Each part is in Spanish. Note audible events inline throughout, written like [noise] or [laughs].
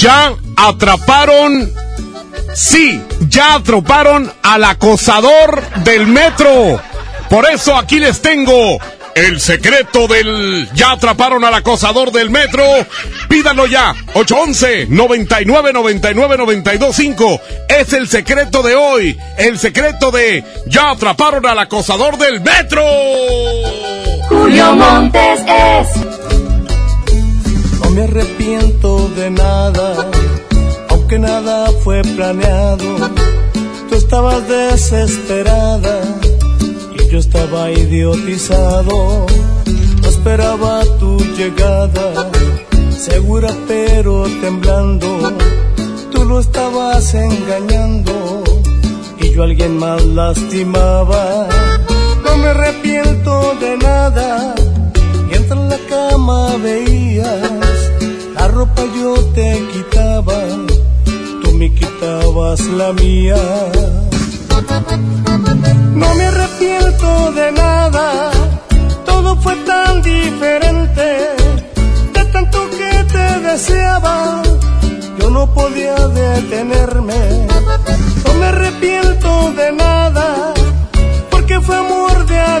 Ya atraparon. Sí, ya atraparon al acosador del metro. Por eso aquí les tengo el secreto del... Ya atraparon al acosador del metro. Pídanlo ya. 811 99 99 925 Es el secreto de hoy. El secreto de... Ya atraparon al acosador del metro. Julio Montes es. No me arrepiento de nada, aunque nada fue planeado. Tú estabas desesperada y yo estaba idiotizado. No esperaba tu llegada, segura pero temblando. Tú lo estabas engañando y yo a alguien más lastimaba. No me arrepiento de nada, mientras en la cama veías, yo te quitaba, tú me quitabas la mía. No me arrepiento de nada, todo fue tan diferente, de tanto que te deseaba, yo no podía detenerme. No me arrepiento de nada, porque fue amor de a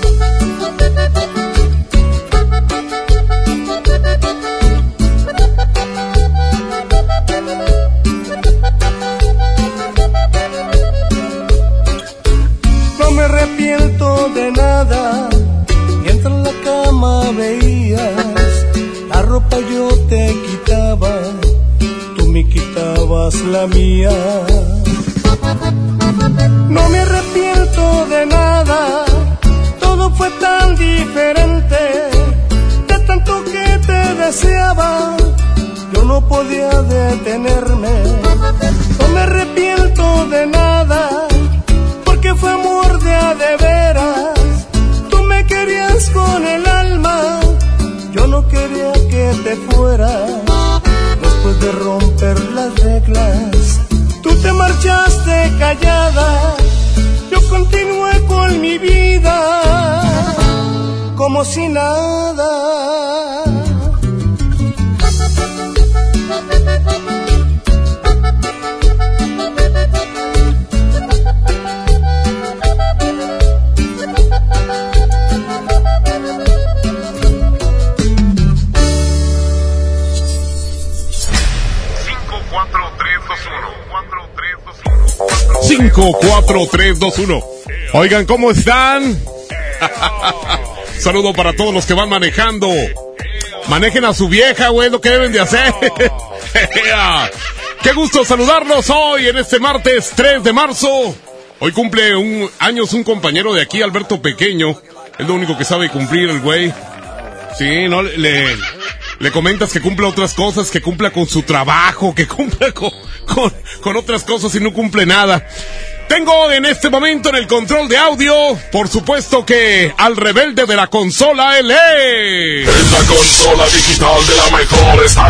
No me arrepiento de nada, mientras en la cama veías, la ropa yo te quitaba, tú me quitabas la mía. No me arrepiento de nada, todo fue tan diferente, de tanto que te deseaba, yo no podía detenerme. No me arrepiento de nada, como si nada. Cinco, cuatro, tres, dos, uno. Oigan, ¿cómo están? Saludo para todos los que van manejando. Manejen a su vieja, güey, lo que deben de hacer. [laughs] Qué gusto saludarlos hoy en este martes 3 de marzo. Hoy cumple un años un compañero de aquí, Alberto Pequeño. Es lo único que sabe cumplir el güey. Sí, no le, le comentas que cumpla otras cosas, que cumpla con su trabajo, que cumpla con, con, con otras cosas y no cumple nada. Tengo en este momento en el control de audio, por supuesto que al rebelde de la consola, él es. consola digital de la mejor está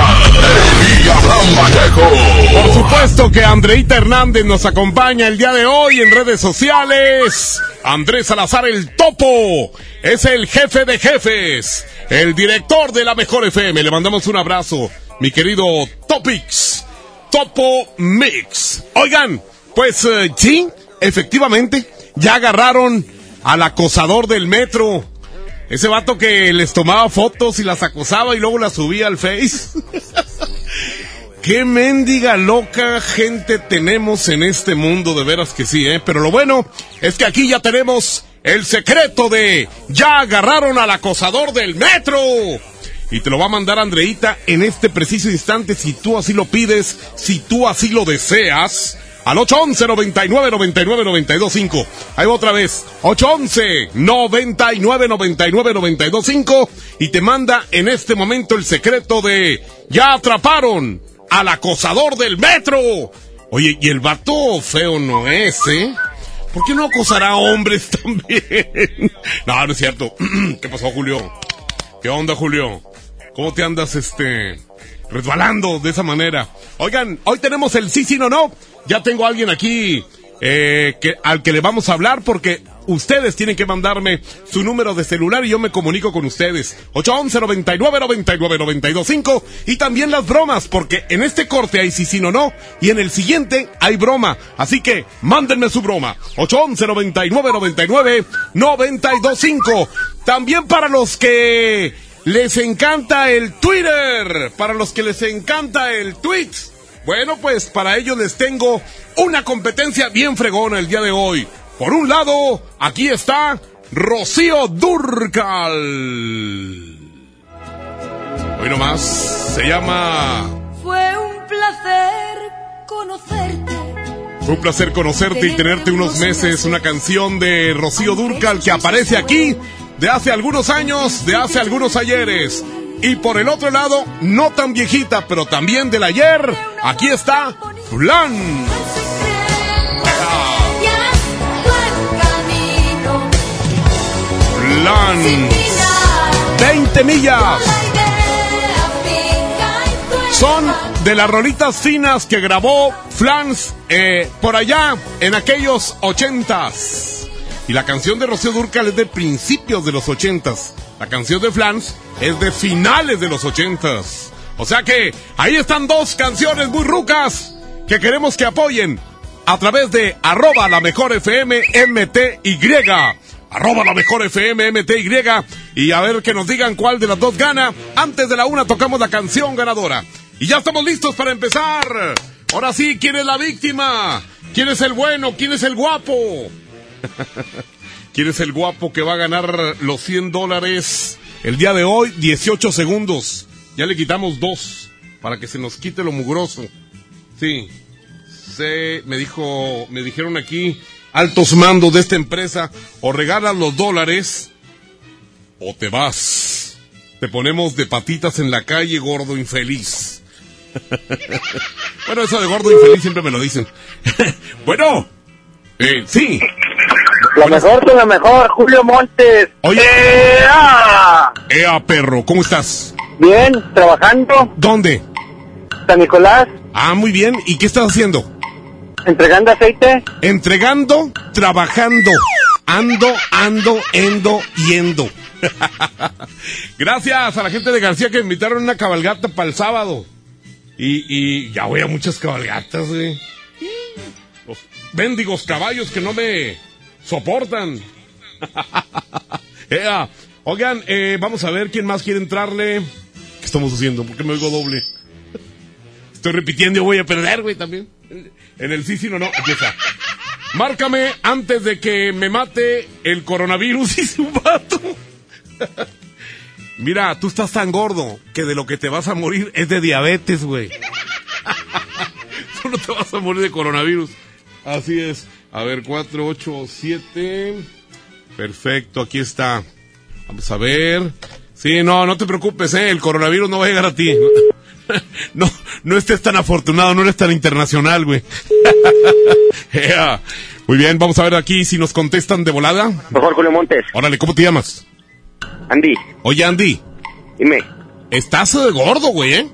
Abraham Vallejo. Por supuesto que Andreita Hernández nos acompaña el día de hoy en redes sociales. Andrés Salazar el Topo es el jefe de jefes, el director de la mejor FM. Le mandamos un abrazo, mi querido Topix, Topo Mix. Oigan, pues eh, sí, efectivamente, ya agarraron al acosador del metro. Ese vato que les tomaba fotos y las acosaba y luego las subía al Face. Qué mendiga loca gente tenemos en este mundo, de veras que sí, ¿eh? Pero lo bueno es que aquí ya tenemos el secreto de ya agarraron al acosador del metro. Y te lo va a mandar Andreita en este preciso instante si tú así lo pides, si tú así lo deseas. Al 811 99 99 925. Ahí va otra vez. 811 99 99 925 y te manda en este momento el secreto de ya atraparon al acosador del metro. Oye, y el vato feo no es, ¿eh? ¿Por qué no acosará a hombres [laughs] también? no, no es cierto. [clears throat] ¿Qué pasó, Julio? ¿Qué onda, Julio? ¿Cómo te andas, este, resbalando de esa manera? Oigan, hoy tenemos el sí, sí, no, no. Ya tengo a alguien aquí eh, al que le vamos a hablar porque ustedes tienen que mandarme su número de celular y yo me comunico con ustedes. 811 99 99 925 y también las bromas porque en este corte hay sí, sí, no, no y en el siguiente hay broma. Así que mándenme su broma. 811 99 99 925. También para los que les encanta el Twitter, para los que les encanta el tweet. Bueno, pues para ellos les tengo una competencia bien fregona el día de hoy. Por un lado, aquí está Rocío Durcal. Hoy nomás se llama... Fue un placer conocerte. Fue un placer conocerte y tenerte unos meses. Una canción de Rocío Durcal que aparece aquí de hace algunos años, de hace algunos ayeres. Y por el otro lado, no tan viejita, pero también del ayer, aquí está Flan. Flan. 20 millas. Son de las rolitas finas que grabó Flans eh, por allá en aquellos ochentas. Y la canción de Rocío Durcal es de principios de los ochentas. La canción de Flans es de finales de los ochentas. O sea que ahí están dos canciones muy rucas que queremos que apoyen a través de arroba la mejor FM MTY. Arroba la mejor FM MTY. Y a ver que nos digan cuál de las dos gana. Antes de la una tocamos la canción ganadora. Y ya estamos listos para empezar. Ahora sí, ¿quién es la víctima? ¿Quién es el bueno? ¿Quién es el guapo? [laughs] ¿Quién es el guapo que va a ganar los 100 dólares el día de hoy? 18 segundos. Ya le quitamos dos para que se nos quite lo mugroso. Sí. Se, me dijo, me dijeron aquí altos mandos de esta empresa, o regalas los dólares o te vas. Te ponemos de patitas en la calle, gordo infeliz. [laughs] bueno, eso de gordo infeliz siempre me lo dicen. [laughs] bueno, eh, sí. La mejor con la mejor, Julio Montes. Oye. ¡Ea! Ea, perro, ¿cómo estás? Bien, trabajando. ¿Dónde? San Nicolás. Ah, muy bien. ¿Y qué estás haciendo? Entregando aceite. Entregando, trabajando. Ando, ando, endo, yendo. [laughs] Gracias a la gente de García que me invitaron una cabalgata para el sábado. Y, y ya voy a muchas cabalgatas, güey. Los mendigos caballos que no me soportan. [laughs] Oigan, eh, vamos a ver quién más quiere entrarle. ¿Qué estamos haciendo? ¿Por qué me oigo doble? [laughs] Estoy repitiendo y voy a perder, güey, también. En el sí, sí, no, no. Aquí está. Márcame antes de que me mate el coronavirus, [laughs] dice un vato. Mira, tú estás tan gordo que de lo que te vas a morir es de diabetes, güey. [laughs] tú no te vas a morir de coronavirus. Así es. A ver, 4, 8, 7. Perfecto, aquí está. Vamos a ver. Sí, no, no te preocupes, ¿eh? El coronavirus no va a llegar a ti. [laughs] No, no estés tan afortunado, no eres tan internacional, güey. [laughs] yeah. Muy bien, vamos a ver aquí si nos contestan de volada. Mejor Julio Montes. Órale, ¿cómo te llamas? Andy. Oye, Andy. Dime. Estás eh, gordo, güey, ¿eh?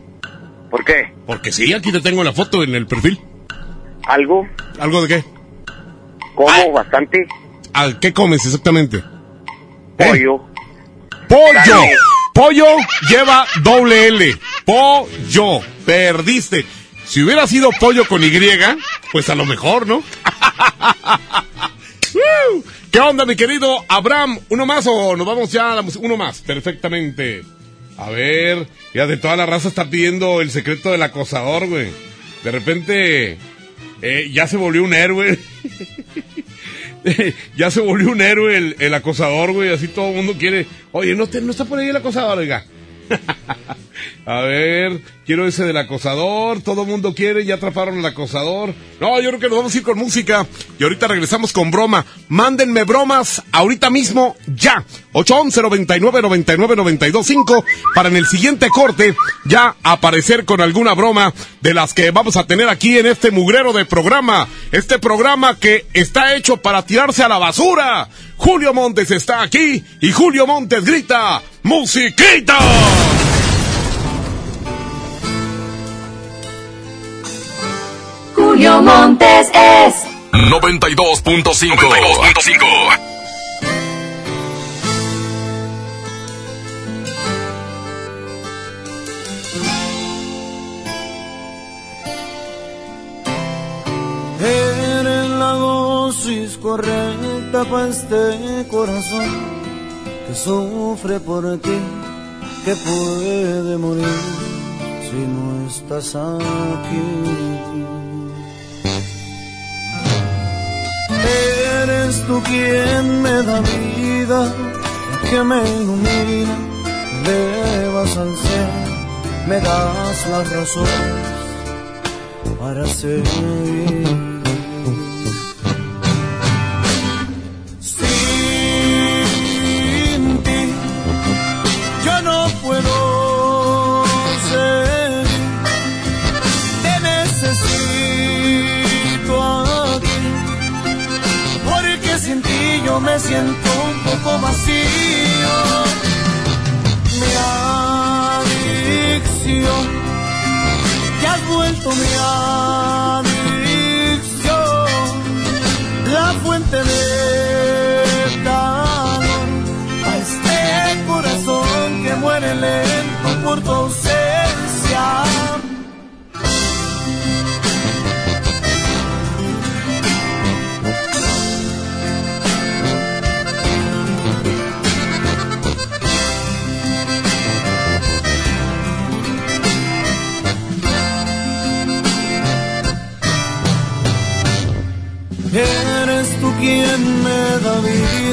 ¿Por qué? Porque sí, aquí te tengo la foto en el perfil. ¿Algo? ¿Algo de qué? ¿Como bastante? ¿Al qué comes exactamente? Pollo. ¡Pollo! Pollo lleva doble L. Pollo. Perdiste. Si hubiera sido pollo con Y, pues a lo mejor, ¿no? [laughs] ¿Qué onda, mi querido Abraham? ¿Uno más o nos vamos ya a la música? Uno más, perfectamente. A ver, ya de toda la raza está pidiendo el secreto del acosador, güey. De repente, eh, ya se volvió un héroe. [laughs] [laughs] ya se volvió un héroe el, el acosador, güey. Así todo el mundo quiere. Oye, no, te- no está por ahí el acosador, oiga. A ver, quiero ese del acosador. Todo mundo quiere, ya atraparon al acosador. No, yo creo que nos vamos a ir con música. Y ahorita regresamos con broma. Mándenme bromas ahorita mismo, ya. 811 99 99 925 para en el siguiente corte ya aparecer con alguna broma de las que vamos a tener aquí en este mugrero de programa. Este programa que está hecho para tirarse a la basura. Julio Montes está aquí y Julio Montes grita, ¡Musiquita! Julio Montes es 92.5. 92.5. Eres la dosis correcta para este corazón que sufre por ti, que puede morir si no estás aquí. Eres tú quien me da vida, que me ilumina, me elevas al cielo, me das las razones para seguir. Siento un poco vacío. Mi adicción que has vuelto mi adicción,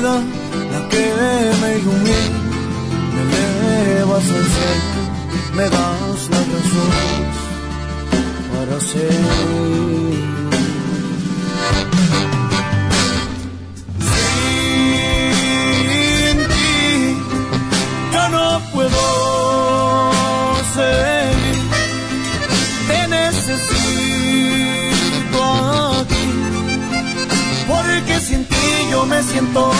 la que me ilumina, me elevas al cielo, me das la razón para seguir. Sin ti yo no puedo seguir, te necesito aquí porque sin ti yo me siento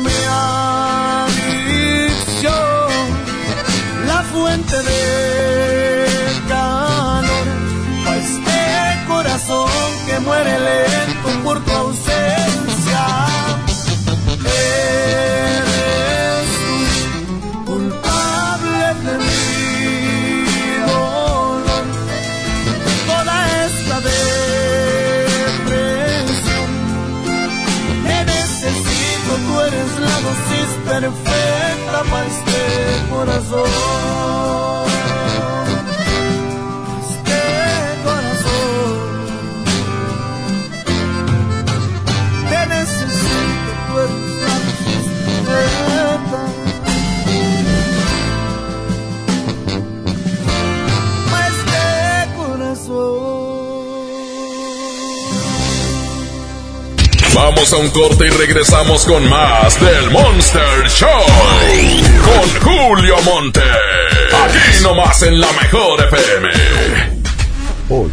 mi adicción, la fuente de calor a este corazón que muere lento por tu. Vamos a un corte y regresamos con más del Monster Show. Con Julio Monte. Aquí nomás en la mejor FM. Hoy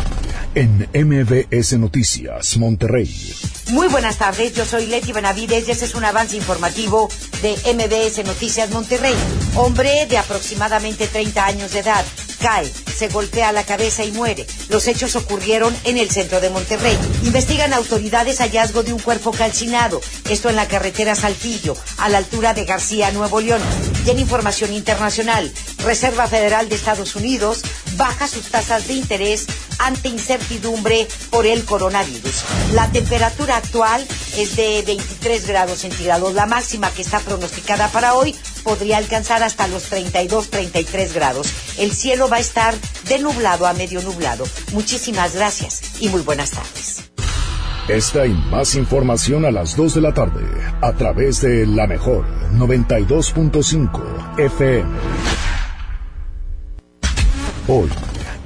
en MBS Noticias, Monterrey. Muy buenas tardes, yo soy Leti Benavides y este es un avance informativo de MBS Noticias Monterrey. Hombre de aproximadamente 30 años de edad cae, se golpea la cabeza y muere. Los hechos ocurrieron en el centro de Monterrey. Investigan autoridades hallazgo de un cuerpo calcinado, esto en la carretera Saltillo, a la altura de García, Nuevo León. Y en información internacional, Reserva Federal de Estados Unidos baja sus tasas de interés ante incertidumbre por el coronavirus. La temperatura actual es de 23 grados centígrados. La máxima que está pronosticada para hoy podría alcanzar hasta los 32-33 grados. El cielo va a estar de nublado a medio nublado. Muchísimas gracias y muy buenas tardes. Esta y más información a las 2 de la tarde a través de la mejor 92.5 FM. Hoy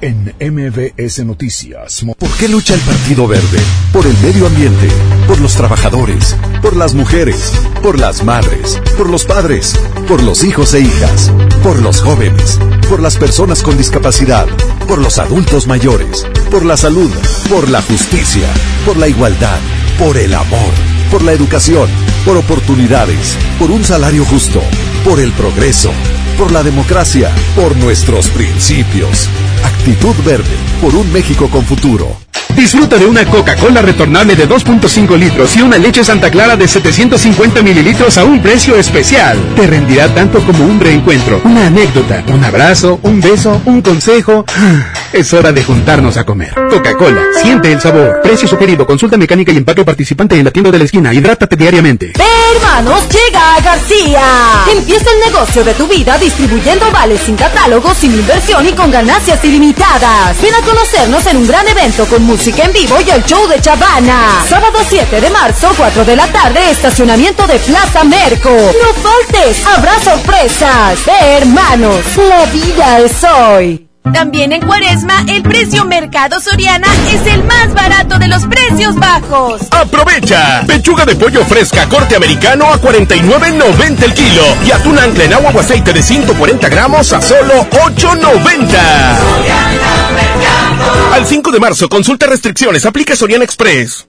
en MBS Noticias. ¿Por qué lucha el Partido Verde? Por el medio ambiente, por los trabajadores, por las mujeres, por las madres, por los padres, por los hijos e hijas, por los jóvenes, por las personas con discapacidad, por los adultos mayores, por la salud, por la justicia, por la igualdad, por el amor, por la educación, por oportunidades, por un salario justo, por el progreso, por la democracia, por nuestros principios. Actitud Verde, por un México con futuro. Disfruta de una Coca-Cola retornable de 2.5 litros y una leche Santa Clara de 750 mililitros a un precio especial. Te rendirá tanto como un reencuentro, una anécdota, un abrazo, un beso, un consejo. Es hora de juntarnos a comer. Coca-Cola, siente el sabor. Precio sugerido, consulta mecánica y empaque participante en la tienda de la esquina. Hidrátate diariamente. Hermanos, llega a García. Empieza el negocio de tu vida distribuyendo vales sin catálogo, sin inversión y con ganancias ilimitadas. Ven a conocernos en un gran evento con música en vivo y el show de Chavana. Sábado 7 de marzo, 4 de la tarde, estacionamiento de Plaza Merco. No faltes, habrá sorpresas. Hermanos, la vida es hoy. También en Cuaresma, el precio Mercado Soriana es el más barato de los precios bajos. ¡Aprovecha! Pechuga de pollo fresca corte americano a 49.90 el kilo y atún ancla en agua o aceite de 140 gramos a solo 8.90. Al 5 de marzo, consulta restricciones, aplica Soriana Express.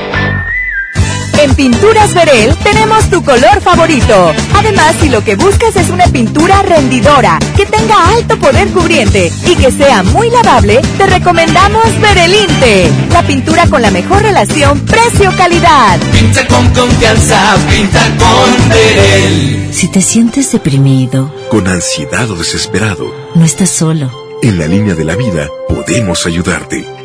En Pinturas Verel tenemos tu color favorito. Además, si lo que buscas es una pintura rendidora, que tenga alto poder cubriente y que sea muy lavable, te recomendamos Verelinte, la pintura con la mejor relación precio-calidad. Pinta con confianza, pinta con Verel. Si te sientes deprimido, con ansiedad o desesperado, no estás solo. En la línea de la vida podemos ayudarte.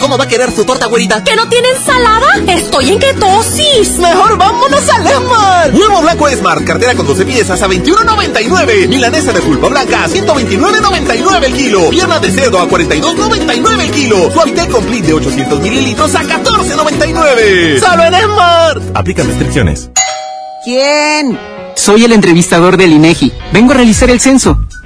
¿Cómo va a querer su torta, güerita? ¿Que no tiene ensalada? Estoy en ketosis. Mejor vámonos a Lemar. Huevo blanco Esmar, cartera con 12 piezas a 21.99. Milanesa de pulpa blanca a 129.99 el kilo. Pierna de cerdo a 42.99 el kilo. Suavitel complete de 800 mililitros a 14.99. ¡Solo en Esmar! Aplica restricciones. ¿Quién? Soy el entrevistador del INEGI. Vengo a realizar el censo.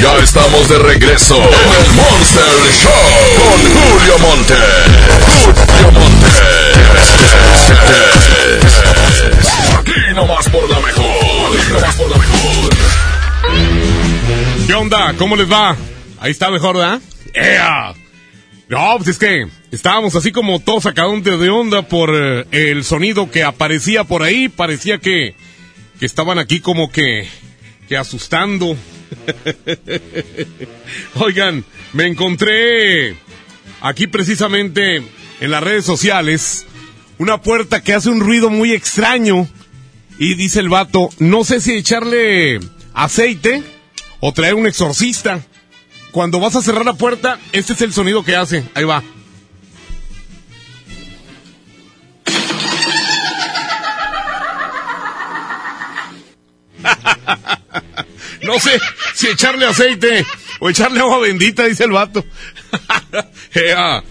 Ya estamos de regreso en el Monster Show con Julio Monte. Julio Monte. Aquí nomás por la mejor. Aquí nomás por la mejor. ¿Qué onda? ¿Cómo les va? Ahí está mejor, ¿verdad? ¡Ea! No, pues es que estábamos así como todos sacados de onda por eh, el sonido que aparecía por ahí. Parecía que, que estaban aquí como que, que asustando. [laughs] Oigan, me encontré aquí precisamente en las redes sociales una puerta que hace un ruido muy extraño. Y dice el vato, no sé si echarle aceite o traer un exorcista. Cuando vas a cerrar la puerta, este es el sonido que hace. Ahí va. [laughs] No sé si echarle aceite o echarle agua bendita, dice el vato. [laughs] Ea,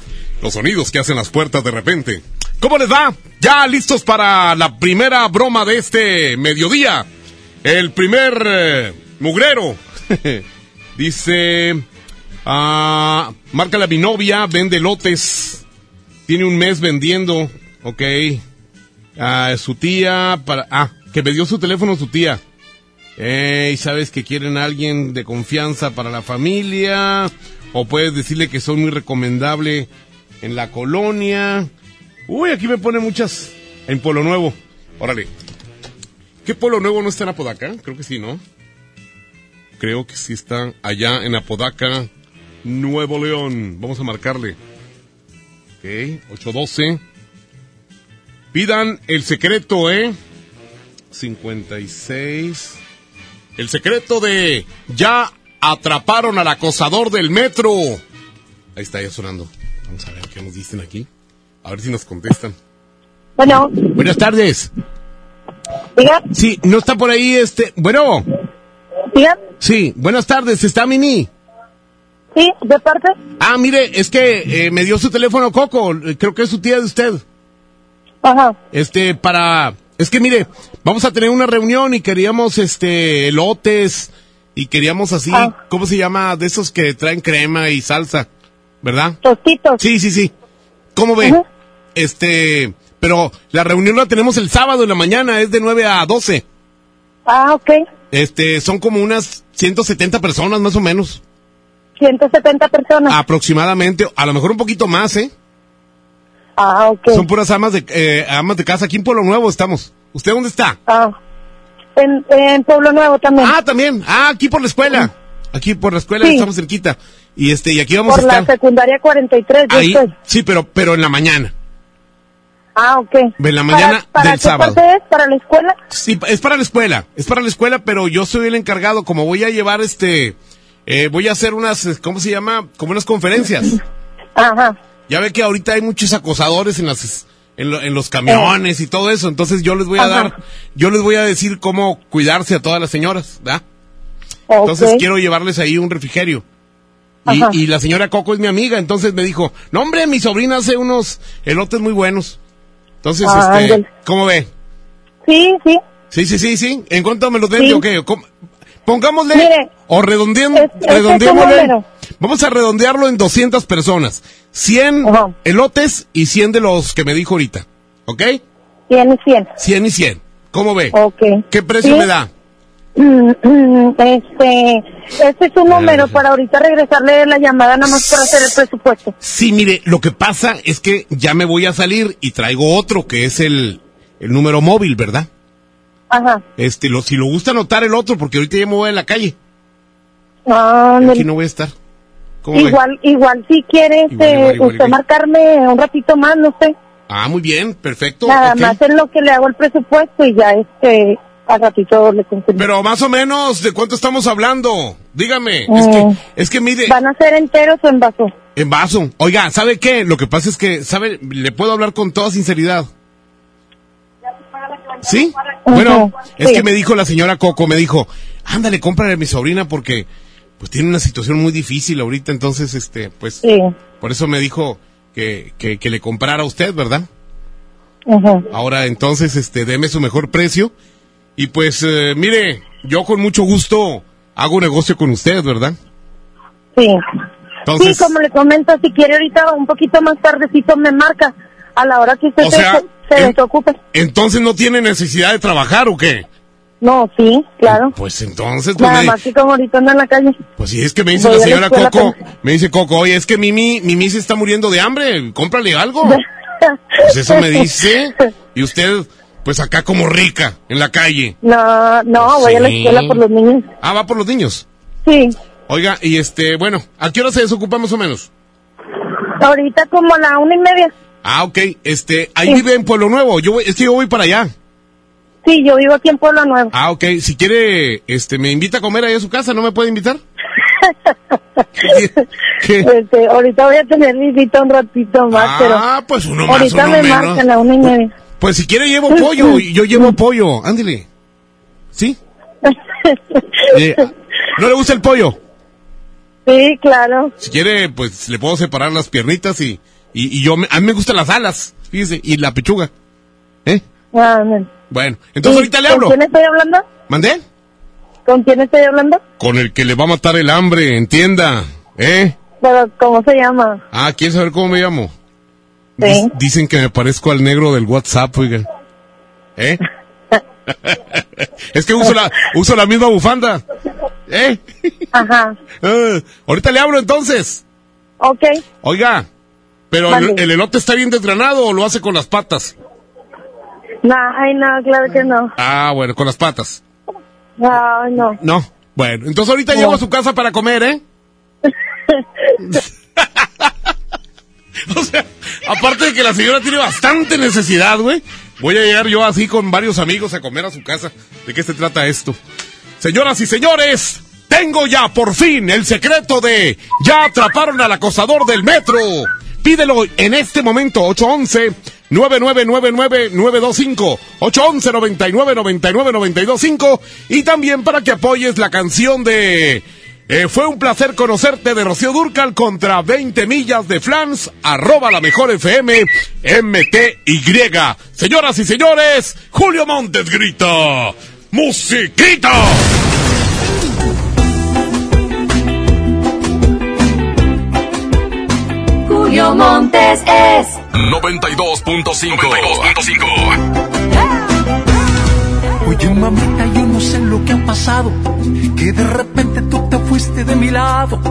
los sonidos que hacen las puertas de repente. ¿Cómo les va? Ya listos para la primera broma de este mediodía. El primer eh, mugrero. [laughs] dice, ah, márcale a mi novia, vende lotes. Tiene un mes vendiendo. Ok. Ah, su tía, para... Ah, que me dio su teléfono su tía. Ey, sabes que quieren a alguien de confianza para la familia. O puedes decirle que son muy recomendable en la colonia. Uy, aquí me pone muchas en Polo Nuevo. Órale. ¿Qué Polo Nuevo no está en Apodaca? Creo que sí, ¿no? Creo que sí está allá en Apodaca, Nuevo León. Vamos a marcarle. Ok, 812. Pidan el secreto, ¿eh? 56. El secreto de ya atraparon al acosador del metro. Ahí está ya sonando. Vamos a ver qué nos dicen aquí. A ver si nos contestan. Bueno. Buenas tardes. Diga. Sí, no está por ahí este. Bueno. Diga. Sí, buenas tardes. ¿Está Mini? Sí, de parte. Ah, mire, es que eh, me dio su teléfono Coco. Creo que es su tía de usted. Ajá. Este, para. Es que mire, vamos a tener una reunión y queríamos este elotes y queríamos así, Ah. ¿cómo se llama? De esos que traen crema y salsa, ¿verdad? Tostitos. Sí, sí, sí. ¿Cómo ve? Este, pero la reunión la tenemos el sábado en la mañana, es de 9 a 12. Ah, ok. Este, son como unas 170 personas más o menos, 170 personas. aproximadamente, a lo mejor un poquito más, ¿eh? Ah, ok. Son puras amas de eh, amas de casa, aquí en Pueblo Nuevo estamos. ¿Usted dónde está? Ah. En, en Pueblo Nuevo también. Ah, también. Ah, aquí por la escuela. Aquí por la escuela Sí. estamos cerquita. Y este, y aquí vamos Por a la estar. secundaria 43, yo Ahí, sí, pero, pero en la mañana. Ah, ok. En la mañana ¿Para, para del qué sábado. parte es? ¿Para la escuela? Sí, es para la escuela. Es para la escuela, pero yo soy el encargado. Como voy a llevar este, eh, voy a hacer unas, ¿cómo se llama? Como unas conferencias. Ajá. Ya ve que ahorita hay muchos acosadores en las, en, lo- en los camiones y todo eso. Entonces yo les voy a Ajá. dar, yo les voy a decir cómo cuidarse a todas las señoras, ¿verdad? Entonces quiero llevarles ahí un refrigerio. Y, la señora Coco es mi amiga, entonces me dijo, no hombre, mi sobrina hace unos elotes muy buenos. Entonces, Ah, este. ¿cómo ve? Sí, sí. Sí, sí, sí, sí. ¿En cuánto me los vende Sí. o qué? Pongámosle, Mire, o redondeemos, es- es redondeémosle. ese número. Vamos a redondearlo en 200 personas. 100 elotes y 100 de los que me dijo ahorita. ¿Ok? 100 y 100. 100 y 100. ¿Cómo ve? Ok. ¿Qué precio Sí. me da? [clears throat] Este, este es un número para ahorita regresarle la llamada nada más para hacer el presupuesto. Sí, mire, lo que pasa es que ya me voy a salir y traigo otro que es el, el número móvil, ¿verdad? Ajá. Este, lo, si lo gusta anotar el otro, porque ahorita ya me voy a la calle. Ah, aquí no voy a estar. Igual, igual si quiere igual, usted igual. marcarme un ratito más, no sé. Ah, muy bien, perfecto. Nada más en lo que le hago el presupuesto y ya este, al ratito le confirmo. Pero más o menos, ¿de cuánto estamos hablando? Dígame. Es que, es que mire, ¿Van a ser enteros o en vaso? en vaso. Oiga, ¿sabe qué? Lo que pasa es que, ¿sabe? Le puedo hablar con toda sinceridad. ¿Sí? Bueno, es que me dijo la señora Coco, me dijo, ándale, cómprale a mi sobrina porque pues tiene una situación muy difícil ahorita, entonces, este, pues, Sí. por eso me dijo que, que, que le comprara a usted, ¿verdad? Ahora, entonces, este, deme su mejor precio. Y pues, eh, mire, yo con mucho gusto hago negocio con usted, ¿verdad? Sí. Entonces- sí, como le comento, si quiere ahorita un poquito más tardecito me marca a la hora que usted O se, se desocupe. Entonces no tiene necesidad de trabajar o qué? No, sí, claro. Pues entonces, pues, Nada me- más que como ahorita anda en la calle. pues si es que me dice Voy la señora Coco, me dice Coco, oye, es que Mimi, Mimi se está muriendo de hambre, cómprale algo. [laughs] Pues eso me dice. Y usted, pues acá como rica, en la calle. No, no, voy a la Sí. escuela por los niños. Ah, va por los niños. Sí, Oiga, y este, bueno, ¿a qué hora se desocupa más o menos? ahorita como a la una y media. Ah, ok, este, ahí vive en Pueblo Nuevo, yo voy- es que yo voy para allá. Sí, yo vivo aquí en Pueblo Nuevo. Ah, ok, si quiere, este, me invita a comer ahí a su casa, ¿no me puede invitar? [laughs] ¿Qué? Este, ahorita voy a tener visita un ratito más, pero... Ah, pues uno más, Ahorita uno me menos. marcan a una y media. Pues si quiere llevo pollo, y yo llevo pollo, ándele. ¿Sí? [laughs] Eh, ¿No le gusta el pollo? Sí, claro. Si quiere, pues le puedo separar las piernitas y, y, y yo, me- a mí me gustan las alas, fíjese, y la pechuga. ¿Eh? Ah, no. Bueno, entonces ¿Y ahorita le ¿Con hablo. quién estoy hablando? ¿Mandé? ¿Con quién estoy hablando? Con el que le va a matar el hambre, entienda. ¿Eh? Pero, ¿cómo se llama? Ah, ¿quiere saber cómo me llamo? Sí. Dicen que me parezco al negro del WhatsApp, oigan. ¿Eh? [laughs] es que uso la, uso la misma bufanda. ¿Eh? Ajá. [laughs] Ah, ahorita le hablo entonces. Ok. Oiga, pero el, elote está bien desgranado o lo hace con las patas. No, ay, no, claro que no. Ah, bueno, con las patas. Ay, no. No. Bueno, entonces ahorita No. llego a su casa para comer, ¿eh? [laughs] o sea, aparte de que la señora tiene bastante necesidad, güey, voy a llegar yo así con varios amigos a comer a su casa. ¿De qué se trata esto? Señoras y señores, tengo ya por fin el secreto de ya atraparon al acosador del metro. Pídelo en este momento, 811 9999-925, 811-9999-925 y también para que apoyes la canción de eh, Fue un placer conocerte de Rocío Durcal contra 20 millas de Flans, arroba la mejor FM, MTY. Señoras y señores, Julio Montes grita, ¡Musiquita! Julio Montes es 92.5. Oye mamita, yo no sé lo que ha pasado, que de repente tú te fuiste de mi lado.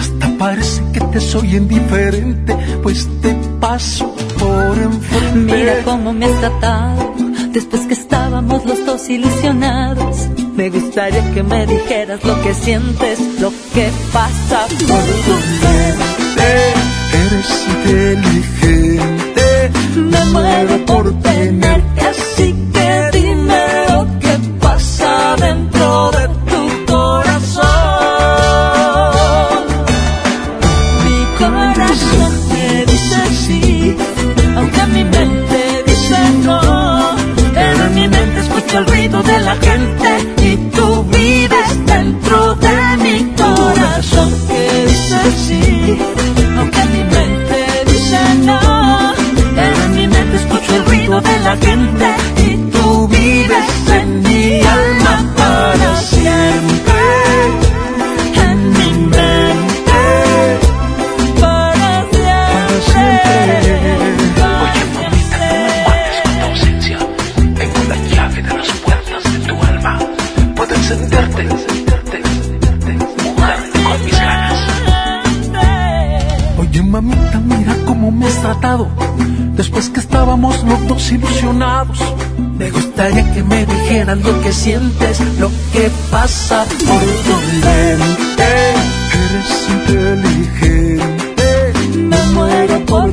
Hasta parece que te soy indiferente, pues te paso por enfrente. Mira cómo me has tratado después que estábamos los dos ilusionados. Me gustaría que me dijeras lo que sientes, lo que pasa por tu mente. Eres inteligente, Me muero por tenerte así Después que estábamos los dos ilusionados. Me gustaría que me dijeras lo que sientes, lo que pasa por tu mente. Eres inteligente. Me muero por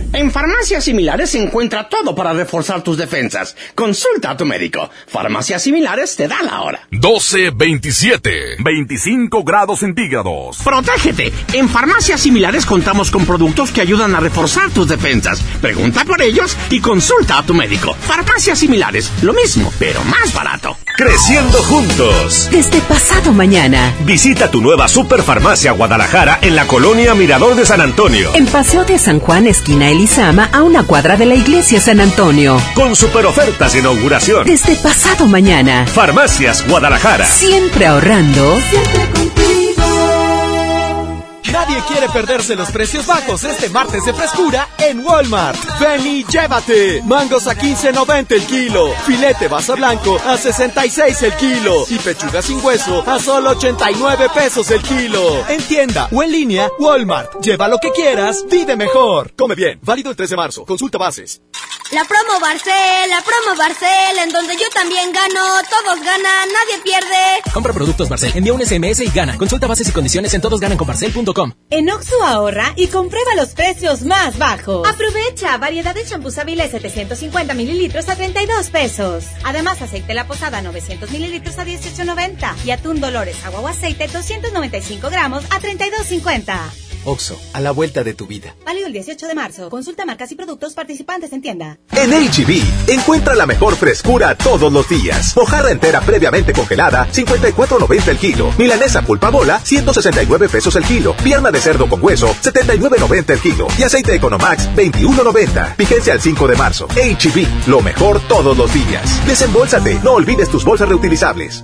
En farmacias similares se encuentra todo para reforzar tus defensas. Consulta a tu médico. Farmacias similares te da la hora. 12, 27, 25 grados centígrados. Protégete. En farmacias similares contamos con productos que ayudan a reforzar tus defensas. Pregunta por ellos y consulta a tu médico. Farmacias similares, lo mismo, pero más barato. Creciendo juntos. Desde pasado mañana. Visita tu nueva Superfarmacia Guadalajara en la colonia Mirador de San Antonio. En Paseo de San Juan, esquina Elizama, a una cuadra de la iglesia San Antonio. Con super ofertas de inauguración. Desde pasado mañana. Farmacias Guadalajara. Siempre ahorrando. Nadie quiere perderse los precios bajos este martes de frescura en Walmart. Ven y llévate. Mangos a 15.90 el kilo. Filete basa blanco a 66 el kilo. Y pechuga sin hueso a solo 89 pesos el kilo. En tienda o en línea, Walmart. Lleva lo que quieras, vive mejor. Come bien. Válido el 3 de marzo. Consulta bases. La promo Barcel, la promo Barcel, en donde yo también gano, todos ganan, nadie pierde. Compra productos Barcel, envía un SMS y gana. Consulta bases y condiciones en todosgananconbarcel.com. En Oxxo ahorra y comprueba los precios más bajos. Aprovecha variedad de champús Avilés 750 mililitros a 32 pesos. Además, aceite La Posada 900 mililitros a 18.90 y atún Dolores agua o aceite 295 gramos a 32.50. Oxo, a la vuelta de tu vida. Válido el 18 de marzo. Consulta marcas y productos participantes en tienda. En HB, encuentra la mejor frescura todos los días. Mojarra entera previamente congelada, 54.90 el kilo. Milanesa pulpa bola, 169 pesos el kilo. Pierna de cerdo con hueso, 79.90 el kilo. Y aceite Economax, 21.90. Vigencia al 5 de marzo. HB, lo mejor todos los días. Desembolsate, no olvides tus bolsas reutilizables.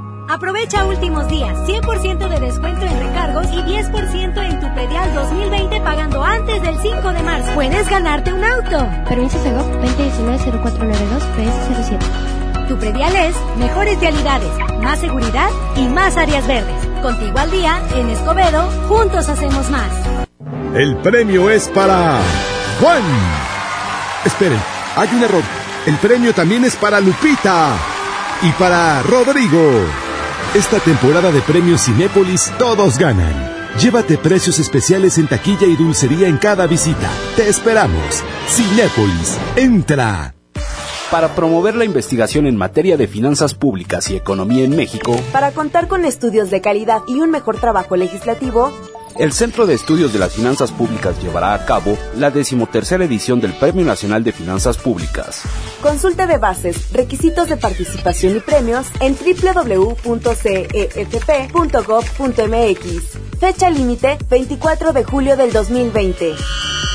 Aprovecha últimos días, 100% de descuento en recargos y 10% en tu predial 2020 pagando antes del 5 de marzo. Puedes ganarte un auto. Permiso Segov 2019-0492 PS07. Tu predial es mejores realidades, más seguridad y más áreas verdes. Contigo al día, en Escobedo, juntos hacemos más. El premio es para Juan. Esperen, hay un error. El premio también es para Lupita y para Rodrigo. Esta temporada de premios Cinépolis todos ganan. Llévate precios especiales en taquilla y dulcería en cada visita. Te esperamos. Cinépolis, entra. Para promover la investigación en materia de finanzas públicas y economía en México, Para contar con estudios de calidad y un mejor trabajo legislativo, el Centro de Estudios de las Finanzas Públicas llevará a cabo la decimotercera edición del Premio Nacional de Finanzas Públicas. consulta de bases, requisitos de participación y premios en www.cefp.gov.mx. Fecha límite 24 de julio del 2020.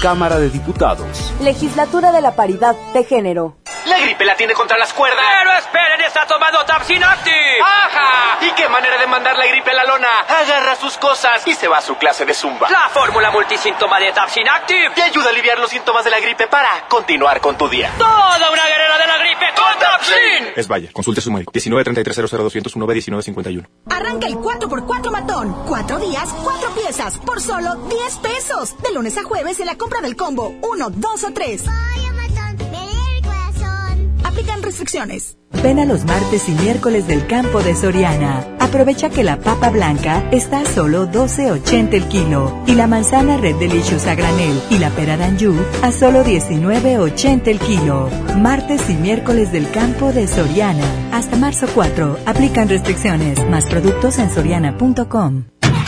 Cámara de Diputados. Legislatura de la Paridad de Género. La gripe la tiene contra las cuerdas. Pero esperen, está tomando Tapsin Active. ¡Ajá! ¿Y qué manera de mandar la gripe a la lona? Agarra sus cosas y se va a su clase de zumba. La fórmula multisíntoma de Tapsin Active. Te ayuda a aliviar los síntomas de la gripe para continuar con tu día. Toda una guerrera de la gripe con Tapsin. Es vaya, consulte a su médico. 1933 1951 Arranca el 4x4 matón. Cuatro días, cuatro piezas, por solo 10 pesos. De lunes a jueves en la compra del combo 1, 2 o 3. Aplican restricciones. Ven a los martes y miércoles del campo de Soriana. Aprovecha que la papa blanca está a solo 12.80 el kilo y la manzana Red Delicious a granel y la pera d'Anjou a solo 19.80 el kilo. Martes y miércoles del campo de Soriana. Hasta marzo 4. Aplican restricciones. Más productos en soriana.com.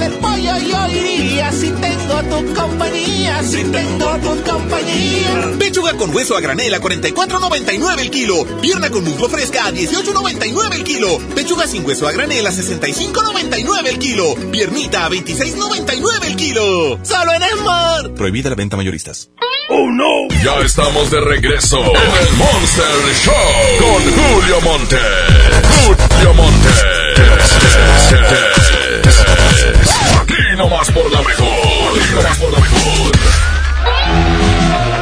del pollo yo iría si tengo tu compañía, si tengo tu compañía. Pechuga con hueso a granel a 44.99 el kilo. Pierna con muslo fresca a 18.99 el kilo. Pechuga sin hueso a granel a 65.99 el kilo. Piernita a 26.99 el kilo. Solo en Esmar. Prohibida la venta mayoristas. ¡Oh, no! Ya estamos de regreso en el Monster Show con Julio Monte. Julio Monte. Aquí nomás por la mejor. Nomás por la mejor.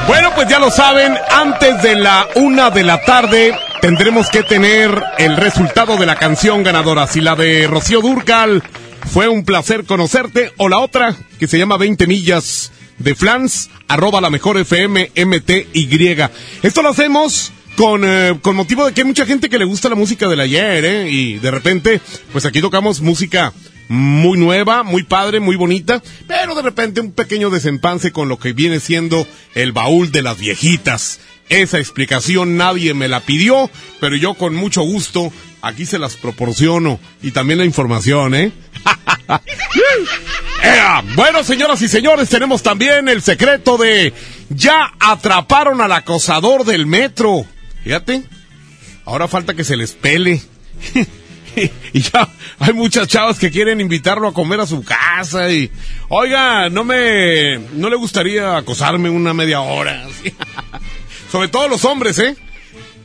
Bueno, pues ya lo saben, antes de la una de la tarde tendremos que tener el resultado de la canción ganadora. Si la de Rocío Durcal fue un placer conocerte, o la otra, que se llama 20 millas de Flans, arroba la mejor FM MTY. Esto lo hacemos con, eh, con motivo de que hay mucha gente que le gusta la música del ayer, ¿eh? Y de repente, pues aquí tocamos música muy nueva, muy padre, muy bonita, pero de repente un pequeño desempance con lo que viene siendo el baúl de las viejitas. Esa explicación nadie me la pidió, pero yo con mucho gusto aquí se las proporciono y también la información, ¿eh? [laughs] Bueno, señoras y señores, tenemos también el secreto de ya atraparon al acosador del metro. Fíjate, ahora falta que se les pele. [laughs] [laughs] y ya hay muchas chavas que quieren invitarlo a comer a su casa y oiga, no me no le gustaría acosarme una media hora. [laughs] Sobre todo los hombres, ¿eh?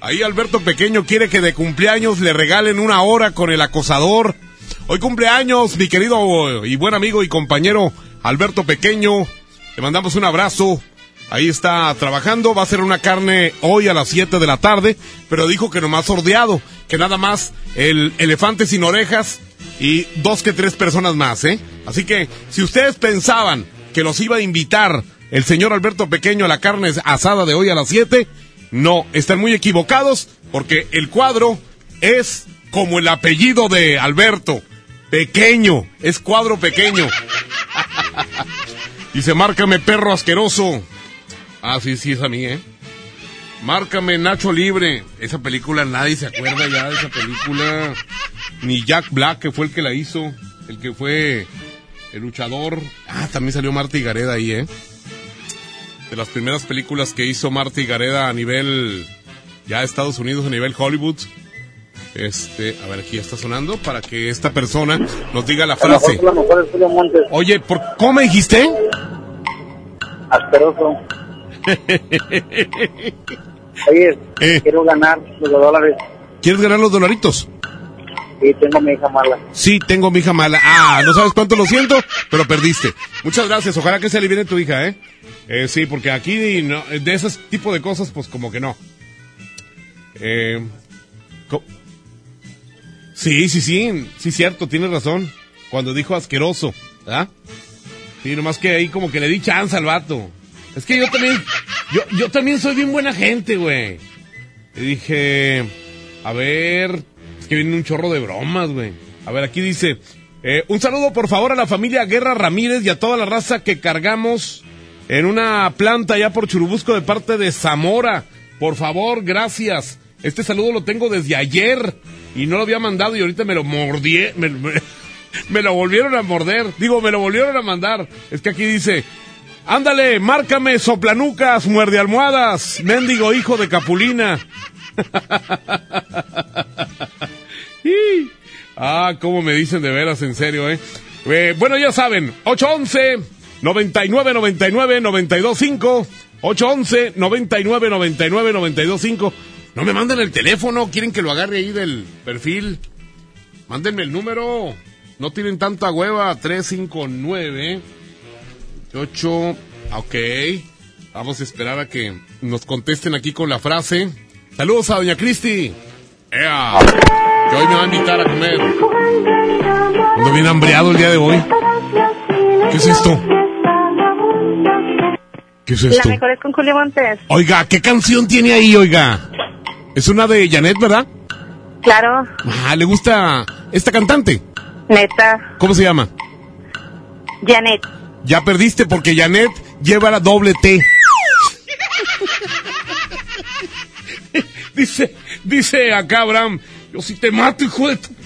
Ahí Alberto Pequeño quiere que de cumpleaños le regalen una hora con el acosador. Hoy cumpleaños, mi querido y buen amigo y compañero Alberto Pequeño. Le mandamos un abrazo. Ahí está trabajando, va a ser una carne hoy a las 7 de la tarde, pero dijo que nomás sordeado, que nada más el elefante sin orejas y dos que tres personas más, ¿eh? Así que si ustedes pensaban que los iba a invitar el señor Alberto Pequeño a la carne asada de hoy a las 7, no, están muy equivocados porque el cuadro es como el apellido de Alberto, pequeño, es cuadro pequeño. [laughs] Dice, márcame perro asqueroso. Ah, sí, sí, es a mí, ¿eh? Márcame Nacho Libre. Esa película nadie se acuerda ya de esa película. Ni Jack Black, que fue el que la hizo. El que fue el luchador. Ah, también salió Marta Gareda ahí, ¿eh? De las primeras películas que hizo Marta Gareda a nivel. Ya Estados Unidos, a nivel Hollywood. Este, a ver, aquí ya está sonando para que esta persona nos diga la frase. Oye, ¿por cómo me dijiste? Asqueroso. Oye, Eh. quiero ganar los dólares ¿Quieres ganar los dolaritos? y tengo mi hija mala. Sí, tengo mi hija mala. Ah, no sabes cuánto lo siento, pero perdiste. Muchas gracias. Ojalá que se alivie tu hija, ¿eh? Eh, sí, porque aquí no, de ese tipo de cosas, pues como que no. Eh, sí, sí, sí, sí, cierto, tienes razón. Cuando dijo asqueroso, ¿ah? Sí, nomás que ahí como que le di chance al vato. Es que yo también, yo, yo también soy bien buena gente, güey. Y dije, a ver, es que viene un chorro de bromas, güey. A ver, aquí dice, eh, un saludo por favor a la familia Guerra Ramírez y a toda la raza que cargamos en una planta allá por Churubusco de parte de Zamora. Por favor, gracias. Este saludo lo tengo desde ayer y no lo había mandado y ahorita me lo mordí, me, me- [laughs] me lo volvieron a morder. Digo, me lo volvieron a mandar. Es que aquí dice, ándale, márcame soplanucas, muerde almohadas, mendigo hijo de Capulina. [laughs] Ah, cómo me dicen de veras, en serio, ¿eh? Eh, bueno, ya saben, 811 99 99 925 811 99 99 925 No me manden el teléfono, quieren que lo agarre ahí del perfil. Mándenme el número. No tienen tanta hueva. 359 8. Ok. Vamos a esperar a que nos contesten aquí con la frase. Saludos a Doña Cristi. Ea. Que hoy me va a invitar a comer. Ando bien hambreado el día de hoy. ¿Qué es esto? ¿Qué es La esto? mejor es con Julio Montes. Oiga, ¿qué canción tiene ahí, oiga? Es una de Janet, ¿verdad? Claro, Ah, ¿le gusta esta cantante? neta. ¿Cómo se llama? Janet. Ya perdiste porque Janet lleva la doble T. [laughs] dice, dice acá Abraham, yo si te mato, hijo de tu... [laughs]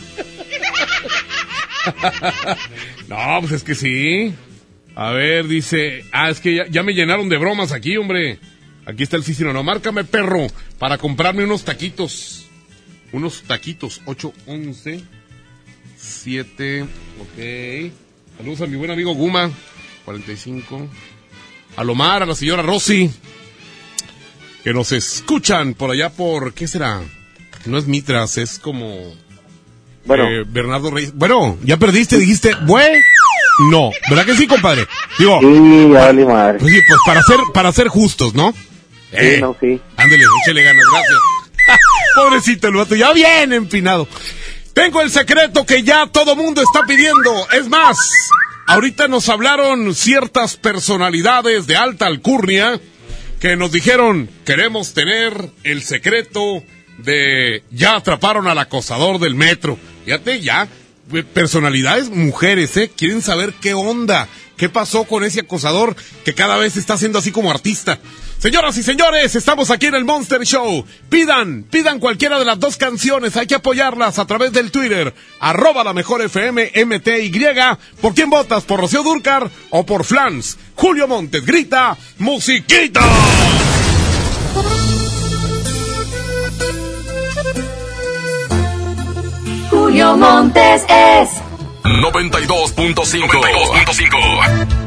no, pues es que sí. A ver, dice, ah, es que ya, me llenaron de bromas aquí, hombre. Aquí está el sí, no, márcame, perro, para comprarme unos taquitos. Unos taquitos, 8, 11, 7, ok. Saludos a mi buen amigo Guma, 45. A Lomar, a la señora Rosy, que nos escuchan por allá por, ¿qué será? No es Mitras, es como... Bueno. eh, Bernardo Reyes. Bueno, ya perdiste, dijiste, bueno, no. ¿Verdad que sí, compadre? Digo, Sí, ya vale madre. pues sí, pues para ser, para ser justos, ¿no? Sí, no, sí. Ándele, échale ganas, gracias. [laughs] Pobrecito el vato, ya bien empinado. Tengo el secreto que ya todo mundo está pidiendo. Es más, ahorita nos hablaron ciertas personalidades de alta alcurnia que nos dijeron, queremos tener el secreto de ya atraparon al acosador del metro. Fíjate, ya, eh, personalidades mujeres, ¿eh? Quieren saber qué onda, qué pasó con ese acosador que cada vez está siendo así como artista. Señoras y señores, estamos aquí en el Monster Show. Pidan, pidan cualquiera de las dos canciones, hay que apoyarlas a través del Twitter, arroba la mejor FM MTY. ¿Por quién votas? ¿Por Rocío Durcar o por Flans? Julio Montes grita, musiquita. Julio Montes es 92.5. 92.5.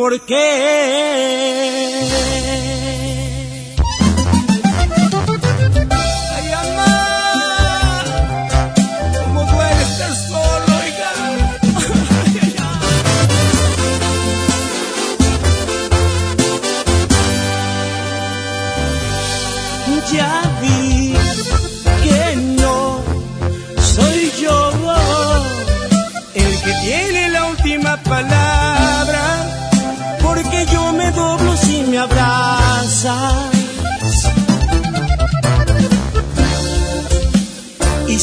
¿por qué?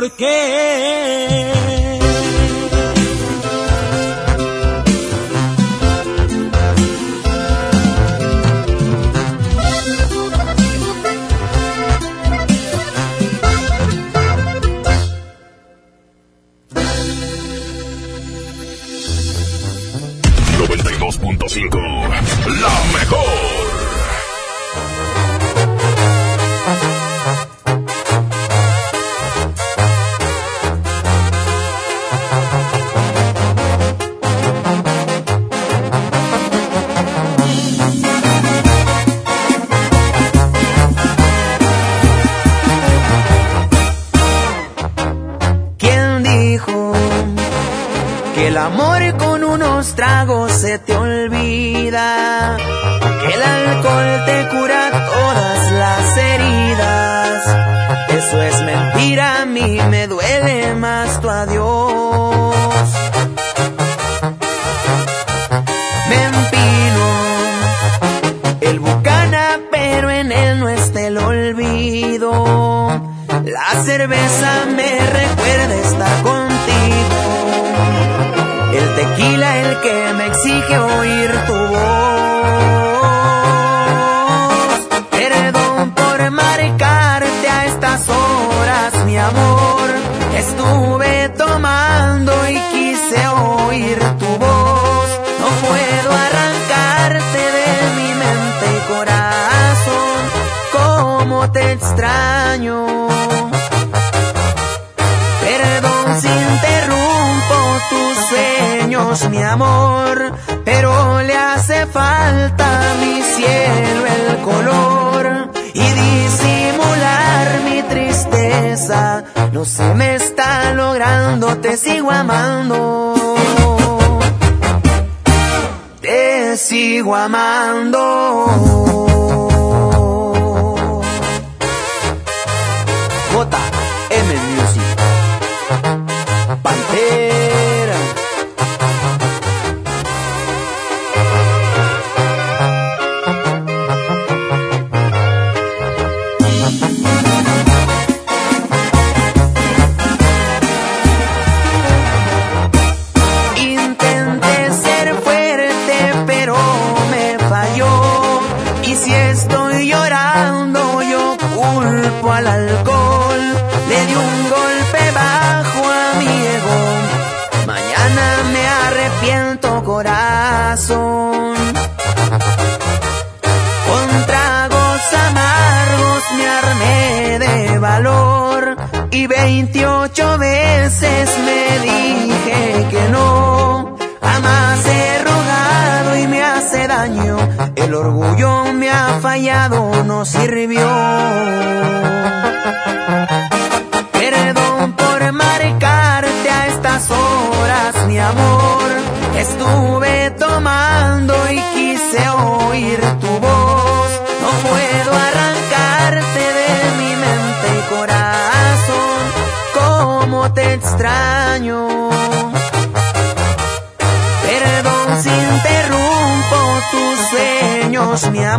¿por qué? La mejor. No se me está logrando, te sigo amando. Te sigo amando. El orgullo me ha fallado, no sirvió. Perdón por marcarte a estas horas, mi amor. Estuve tomando y quise oír tu voz. No puedo arrancarte de mi mente y corazón. Cómo te extraño.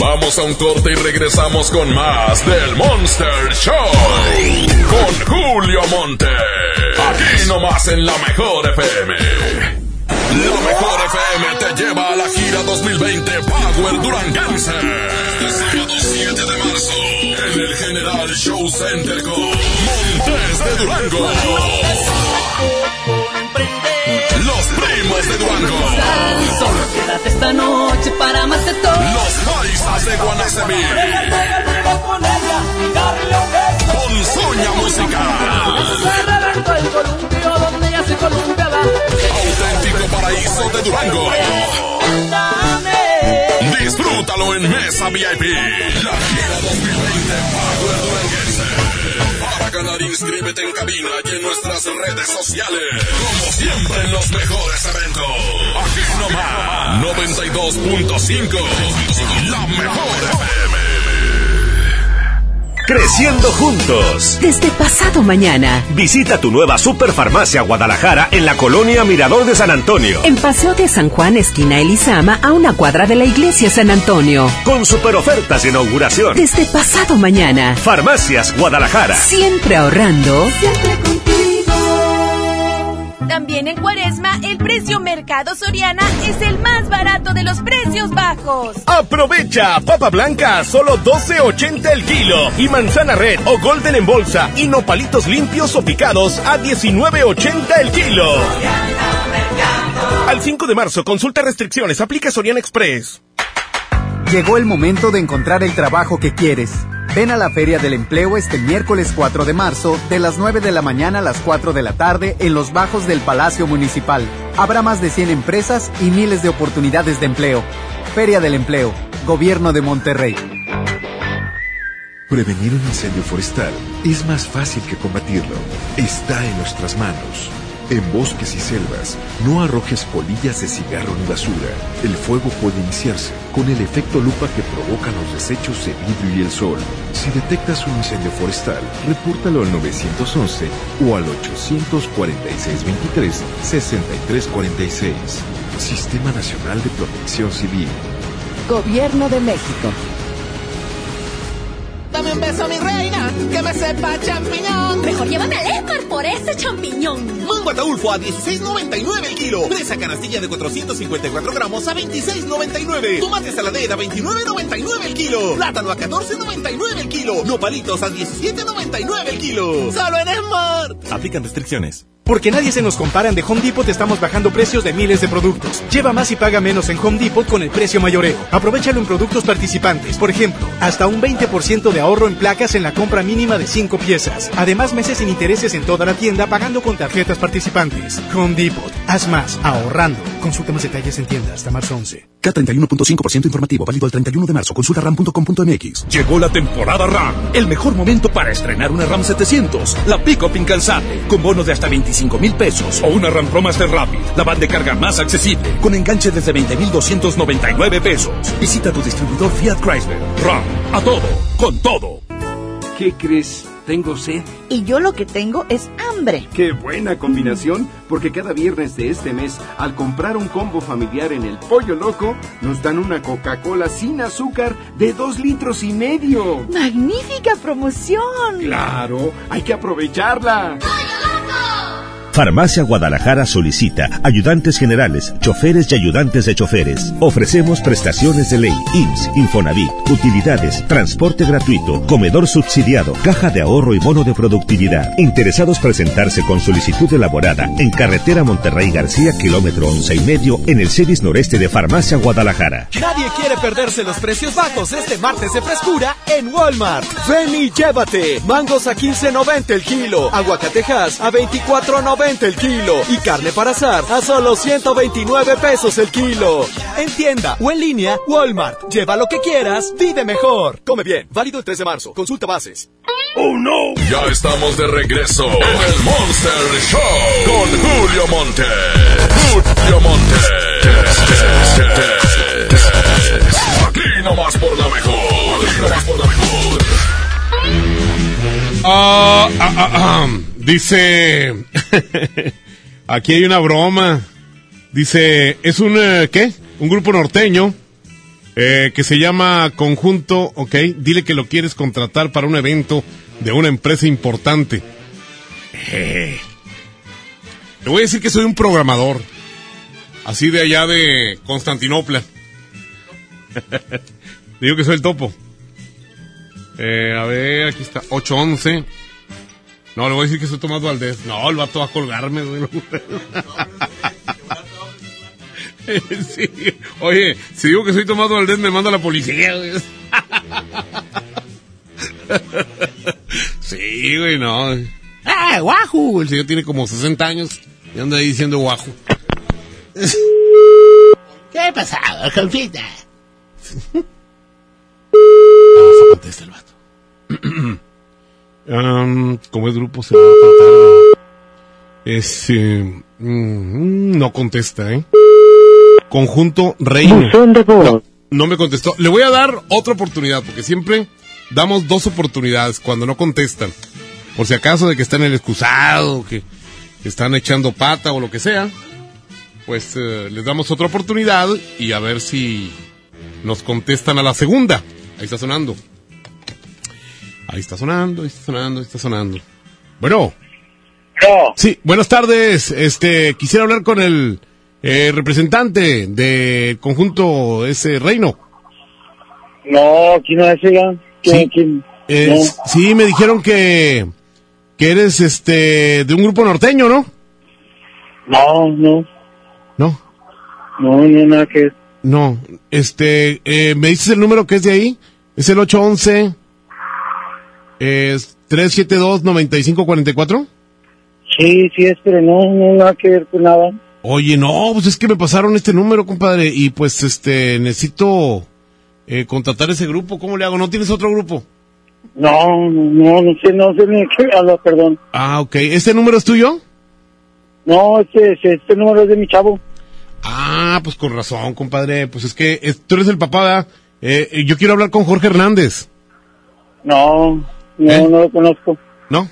Vamos a un corte y regresamos con más del Monster Show. Con Julio Monte. Aquí nomás en la mejor FM. La mejor FM te lleva a la gira 2020 Power Duranguense. Sábado 7 de marzo. En el General Show Center con Montes de Durango. De Durango. Solo quédate esta noche para más de todo. Los paisas de Guanacemí. con Piña Musical. Auténtico paraíso de Durango. Disfrútalo en Mesa VIP. La gira 2020 Power Duranguense. Para ganar, inscríbete en cabina y en nuestras redes sociales. Como siempre en los mejores eventos. Aquí nomás. 92.5. La mejor FM. Creciendo juntos. Desde pasado mañana. Visita tu nueva Superfarmacia Guadalajara en la colonia Mirador de San Antonio. En Paseo de San Juan, esquina Elizama, a una cuadra de la iglesia San Antonio. Con super ofertas de inauguración. Desde pasado mañana. Farmacias Guadalajara. Siempre ahorrando. Siempre contigo. También en Cuaresma, el precio Mercado Soriana es el más barato de los precios bajos. Aprovecha papa blanca solo 12.80 el kilo y manzana red o golden en bolsa y nopalitos limpios o picados a 19.80 el kilo. Al 5 de marzo, consulta restricciones, aplica Soriana Express. Llegó el momento de encontrar el trabajo que quieres. Ven a la Feria del Empleo este miércoles 4 de marzo, de las 9 de la mañana a las 4 de la tarde, en los bajos del Palacio Municipal. Habrá más de 100 empresas y miles de oportunidades de empleo. Feria del Empleo, Gobierno de Monterrey. Prevenir un incendio forestal es más fácil que combatirlo. Está en nuestras manos. En bosques y selvas, no arrojes polillas de cigarro ni basura. El fuego puede iniciarse con el efecto lupa que provocan los desechos de vidrio y el sol. Si detectas un incendio forestal, repórtalo al 911 o al 846-23-6346. Sistema Nacional de Protección Civil. Gobierno de México. Dame un beso, mi reina, que me sepa champiñón. Mejor llévame al Esmar por ese champiñón. Mango ataulfo a 16.99 el kilo. Presa canastilla de 454 gramos a 26.99. Tomate saladera a 29.99 el kilo. Plátano a 14.99 el kilo. Nopalitos a 17.99 el kilo. Solo en Smart. Aplican restricciones. Porque nadie se nos comparan de Home Depot, te estamos bajando precios de miles de productos. Lleva más y paga menos en Home Depot con el precio mayoreo. Aprovechalo en productos participantes. Por ejemplo, hasta un 20% de ahorro en placas en la compra mínima de 5 piezas. Además, meses sin intereses en toda la tienda pagando con tarjetas participantes. Home Depot. Haz más, ahorrando. Consulta más detalles en tienda hasta marzo 11. K31.5% informativo, válido el 31 de marzo. Consulta ram.com.mx. Llegó la temporada RAM. El mejor momento para estrenar una RAM 700. La pick-up incansable. Con bonos de hasta 25 mil pesos. O una RAM Pro Master Rapid. La van de carga más accesible. Con enganche desde 20,299 pesos. Visita tu distribuidor Fiat Chrysler. RAM. A todo. Con todo. ¿Qué crees? Tengo sed. Y yo lo que tengo es hambre. Qué buena combinación, porque cada viernes de este mes, al comprar un combo familiar en el Pollo Loco, nos dan una Coca-Cola sin azúcar de dos litros y medio. ¡Magnífica promoción! Claro, hay que aprovecharla. Farmacia Guadalajara solicita ayudantes generales, choferes y ayudantes de choferes. Ofrecemos prestaciones de ley, IMSS, Infonavit, utilidades, transporte gratuito, comedor subsidiado, caja de ahorro y bono de productividad. Interesados presentarse con solicitud elaborada en carretera Monterrey García, kilómetro once y medio, en el CEDIS noreste de Farmacia Guadalajara. Nadie quiere perderse los precios bajos este martes de frescura en Walmart. Ven llévate. Mangos a 15.90 el kilo. Aguacatejas a 24.90 el kilo. Y carne para asar a solo 129 pesos el kilo. En tienda o en línea, Walmart. Lleva lo que quieras, vive mejor. Come bien. Válido el 3 de marzo. Consulta bases. ¡Oh, no! Ya estamos de regreso en el Monster Show con Julio Monte. Julio Monte. Aquí nomás por la mejor. Aquí nomás por la mejor. Ah, ah, ah, ah. Dice, [laughs] aquí hay una broma. Dice, es un, eh, ¿qué? Un grupo norteño eh, que se llama Conjunto, ok, dile que lo quieres contratar para un evento de una empresa importante. Eh, le voy a decir que soy un programador, así de allá de Constantinopla. [laughs] Digo que soy el topo. Eh, a ver, aquí está, 811. No, le voy a decir que soy Tomás Valdés. No, el vato va a colgarme, güey. [laughs] Sí. Oye, si digo que soy Tomás Valdés, me manda la policía, güey. [laughs] Sí, güey, no. ¡Ah, guajú! El señor tiene como 60 años y anda ahí diciendo guajú. [laughs] ¿Qué ha pasado, compita? Ah, contesta el vato. [clears throat] Um, como es grupo se va a tratar. Es, eh, mm, no contesta, ¿eh? Conjunto Reino. No, no me contestó. Le voy a dar otra oportunidad, porque siempre damos dos oportunidades cuando no contestan. Por si acaso de que están en el excusado, que, que están echando pata o lo que sea, pues eh, les damos otra oportunidad y a ver si nos contestan a la segunda. Ahí está sonando. Ahí está sonando, ahí está sonando, ahí está sonando. Bueno. Sí, buenas tardes. Este, quisiera hablar con el eh, representante del conjunto ese reino. No, no es ya. ¿Quién, quién? Es- Sí, me dijeron que que eres este de un grupo norteño, ¿no? No, no. No. No, no, nada que. No, este, eh, ¿me dices el número que es de ahí? Es el 811 es 372-9544. Sí, sí es, pero no, no, nada que ver con nada. Oye, no, pues es que me pasaron este número, compadre, y pues este, necesito eh, contratar ese grupo. ¿Cómo le hago? ¿No tienes otro grupo? No, no, no sé, no sé ni qué habla, perdón. Ah, ok. ¿Este número es tuyo? No, este, este, este número es de mi chavo. Ah, pues con razón, compadre. Pues es que es- tú eres el papá, ¿verdad? Eh, eh, yo quiero hablar con Jorge Hernández. No, no, ¿Eh? no lo conozco. ¿No?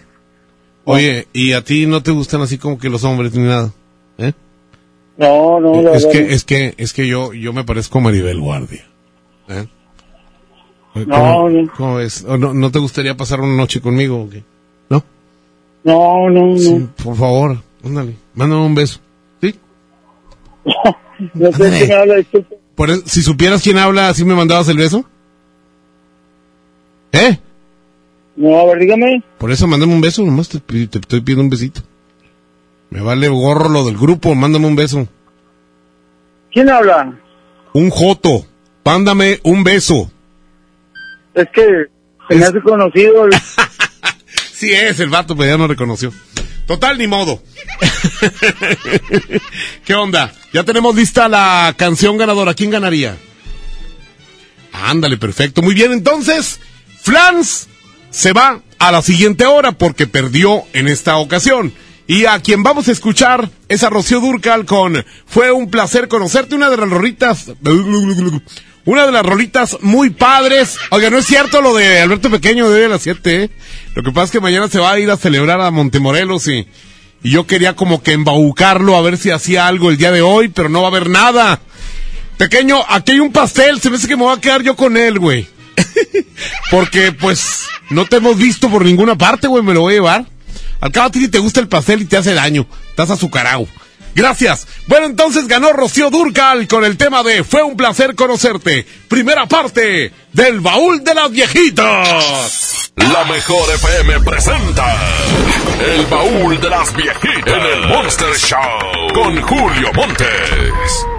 Oye, ¿y a ti no te gustan así como que los hombres ni nada? ¿Eh? No, no, la es verdad que, es que, es que yo, yo me parezco a Maribel Guardia. ¿Eh? No, ¿Cómo, no. cómo ves? ¿O no, ¿No te gustaría pasar una noche conmigo o qué? ¿No? No, no, no. Sí, por favor, ándale, mándame un beso. ¿Sí? [laughs] No sé Ándale. quién habla, disculpe. Por eso- si supieras quién habla, ¿así me mandabas el beso? ¿Eh? No, a ver, dígame. Por eso mándame un beso, nomás te, te estoy pidiendo un besito. Me vale gorro lo del grupo, mándame un beso. ¿Quién habla? Un joto, mándame un beso. Es que se me hace conocido. el- [laughs] Sí es, el vato, pero ya no reconoció. Total, ni modo. [laughs] ¿Qué onda? Ya tenemos lista la canción ganadora. ¿Quién ganaría? Ándale, perfecto. Muy bien, entonces, Flans se va a la siguiente hora porque perdió en esta ocasión. Y a quien vamos a escuchar es a Rocío Durcal con Fue un placer conocerte, una de las rolitas. Una de las rolitas muy padres. Oiga, no es cierto lo de Alberto Pequeño de las 7, ¿eh? Lo que pasa es que mañana se va a ir a celebrar a Montemorelos y, y yo quería como que embaucarlo a ver si hacía algo el día de hoy, pero no va a haber nada. Pequeño, aquí hay un pastel, se me hace que me voy a quedar yo con él, güey. [laughs] Porque, pues, no te hemos visto por ninguna parte, güey, me lo voy a llevar. Al cabo a ti te gusta el pastel y te hace daño. Estás azucarado. Gracias. Bueno, entonces ganó Rocío Durcal con el tema de Fue un placer conocerte. Primera parte del baúl de las viejitas. La mejor FM presenta El baúl de las viejitas en el Monster Show con Julio Montes.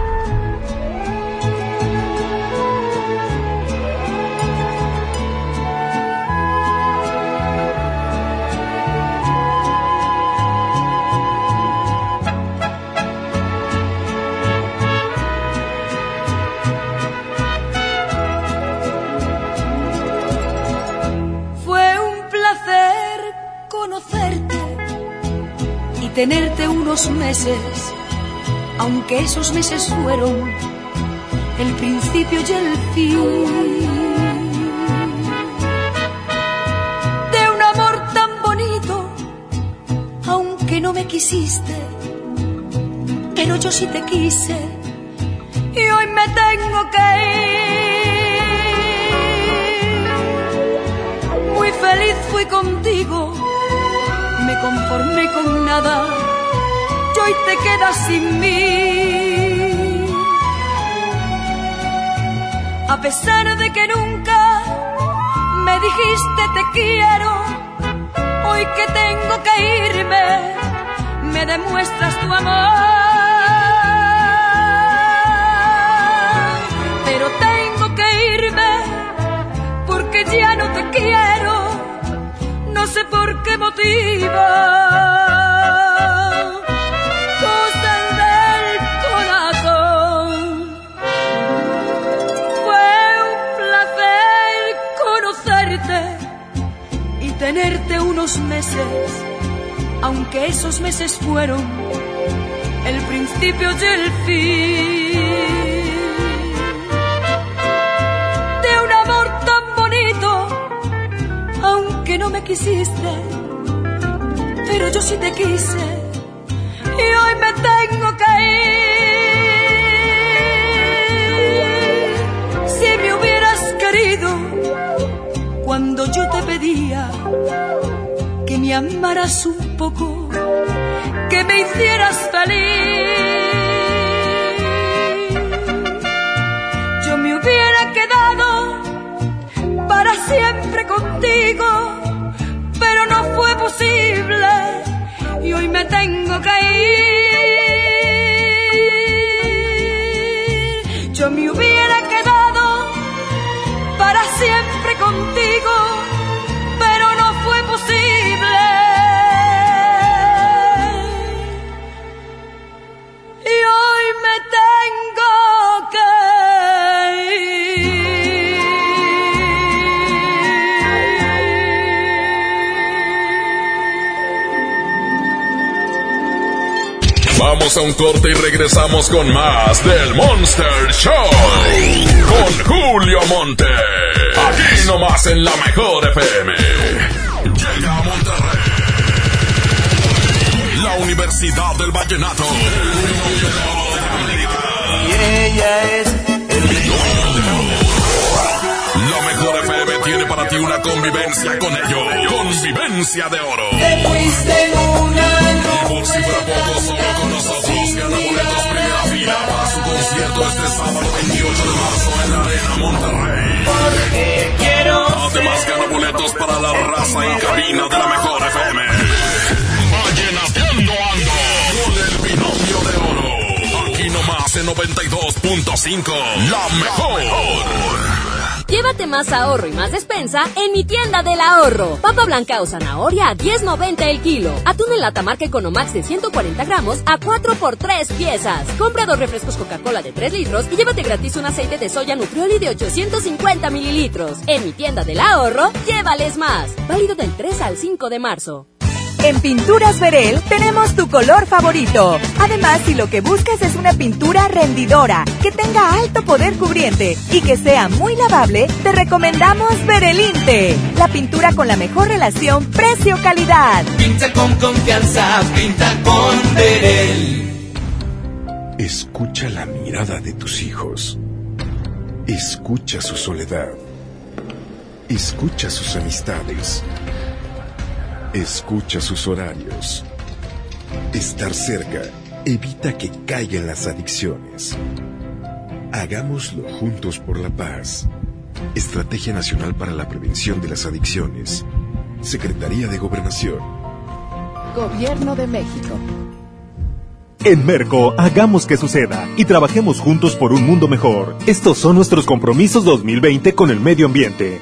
Tenerte unos meses, aunque esos meses fueron el principio y el fin de un amor tan bonito, aunque no me quisiste, pero yo sí te quise y hoy me tengo que ir. Muy feliz fui contigo, me conformé con nada y hoy te quedas sin mí. A pesar de que nunca me dijiste te quiero, hoy que tengo que irme, me demuestras tu amor. Pero tengo que irme porque ya no te quiero no sé por qué motivo. Cosas del corazón. Fue un placer conocerte y tenerte unos meses, aunque esos meses fueron el principio y el fin. Aunque no me quisiste, pero yo sí te quise y hoy me tengo que ir. Si me hubieras querido cuando yo te pedía que me amaras un poco, que me hicieras feliz. Yo me hubiera quedado para siempre contigo, y hoy me tengo que ir. Vamos a un corte y regresamos con más del Monster Show. Con Julio Monte. Aquí nomás en la mejor FM. Llega a Monterrey. La Universidad del Vallenato. Y ella es La mejor FM tiene para ti una convivencia con ellos. Convivencia de oro. Te fuiste en una Y por si fuera poco, solo con nosotros gana boletos primera fila para su concierto este sábado 28 de marzo en la Arena Monterrey. Porque quiero Además gana boletos para la raza en cabina de la mejor FM. Vallenateando ando con el binomio de oro. Aquí nomás en 92.5. La mejor. Llévate más ahorro y más despensa en mi tienda del ahorro. Papa blanca o zanahoria a 10.90 el kilo. Atún en lata marca Economax de 140 gramos a 4 por 3 piezas. Compra dos refrescos Coca-Cola de 3 litros y llévate gratis un aceite de soya Nutrioli de 850 mililitros. En mi tienda del ahorro, llévales más. Válido del 3 al 5 de marzo. En Pinturas Verel tenemos tu color favorito. Además, si lo que buscas es una pintura rendidora, que tenga alto poder cubriente y que sea muy lavable, te recomendamos Verelinte, la pintura con la mejor relación precio-calidad. Pinta con confianza, pinta con Verel. Escucha la mirada de tus hijos. Escucha su soledad. Escucha sus amistades. Escucha sus horarios. Estar cerca evita que caigan las adicciones. Hagámoslo juntos por la paz. Estrategia Nacional para la Prevención de las Adicciones. Secretaría de Gobernación. Gobierno de México. En Merco, hagamos que suceda y trabajemos juntos por un mundo mejor. Estos son nuestros compromisos 2020 con el medio ambiente.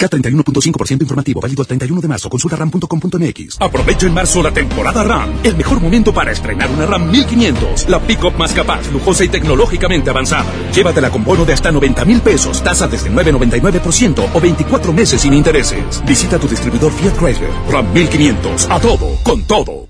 K31.5% informativo, válido el 31 de marzo. Consulta ram.com.mx. Aprovecha en marzo la temporada RAM. El mejor momento para estrenar una RAM 1500. La pick-up más capaz, lujosa y tecnológicamente avanzada. Llévatela con bono de hasta 90 mil pesos, tasa desde 9,99% o 24 meses sin intereses. Visita tu distribuidor Fiat Chrysler. RAM 1500. A todo, con todo.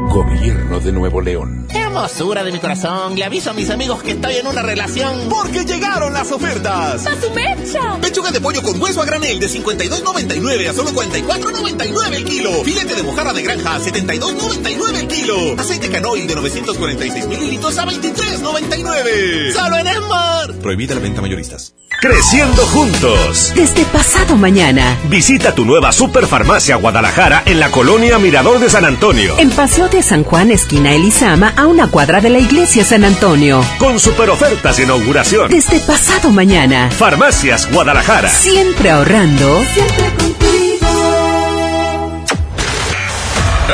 Gobierno de Nuevo León. Hermosura de mi corazón, le aviso a mis amigos que estoy en una relación. Porque llegaron las ofertas. ¡A su mecha! Pechuga de pollo con hueso a granel de 52.99 a solo 44.99 el kilo. Filete de mojarra de granja a 72.99 el kilo. Aceite canoil de 946 mililitros a 23.99. Solo en Esmar. Prohibida la venta mayoristas. Creciendo juntos. Desde pasado mañana. Visita tu nueva Superfarmacia Guadalajara en la colonia Mirador de San Antonio. En Paseo de San Juan, esquina Elizama, a una cuadra de la iglesia San Antonio. Con super ofertas de inauguración. Desde pasado mañana. Farmacias Guadalajara. Siempre ahorrando. Siempre contigo.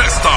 Esta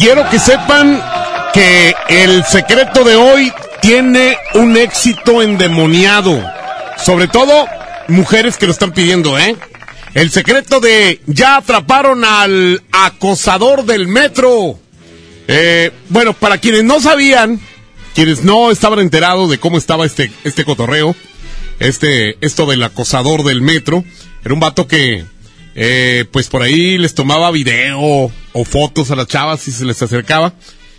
Quiero que sepan que el secreto de hoy tiene un éxito endemoniado. Sobre todo, mujeres que lo están pidiendo, ¿eh? El secreto de ya atraparon al acosador del metro. Eh, bueno, para quienes no sabían, quienes no estaban enterados de cómo estaba este, este cotorreo, este, esto del acosador del metro, era un vato que, eh, pues por ahí les tomaba video o fotos a las chavas si se les acercaba.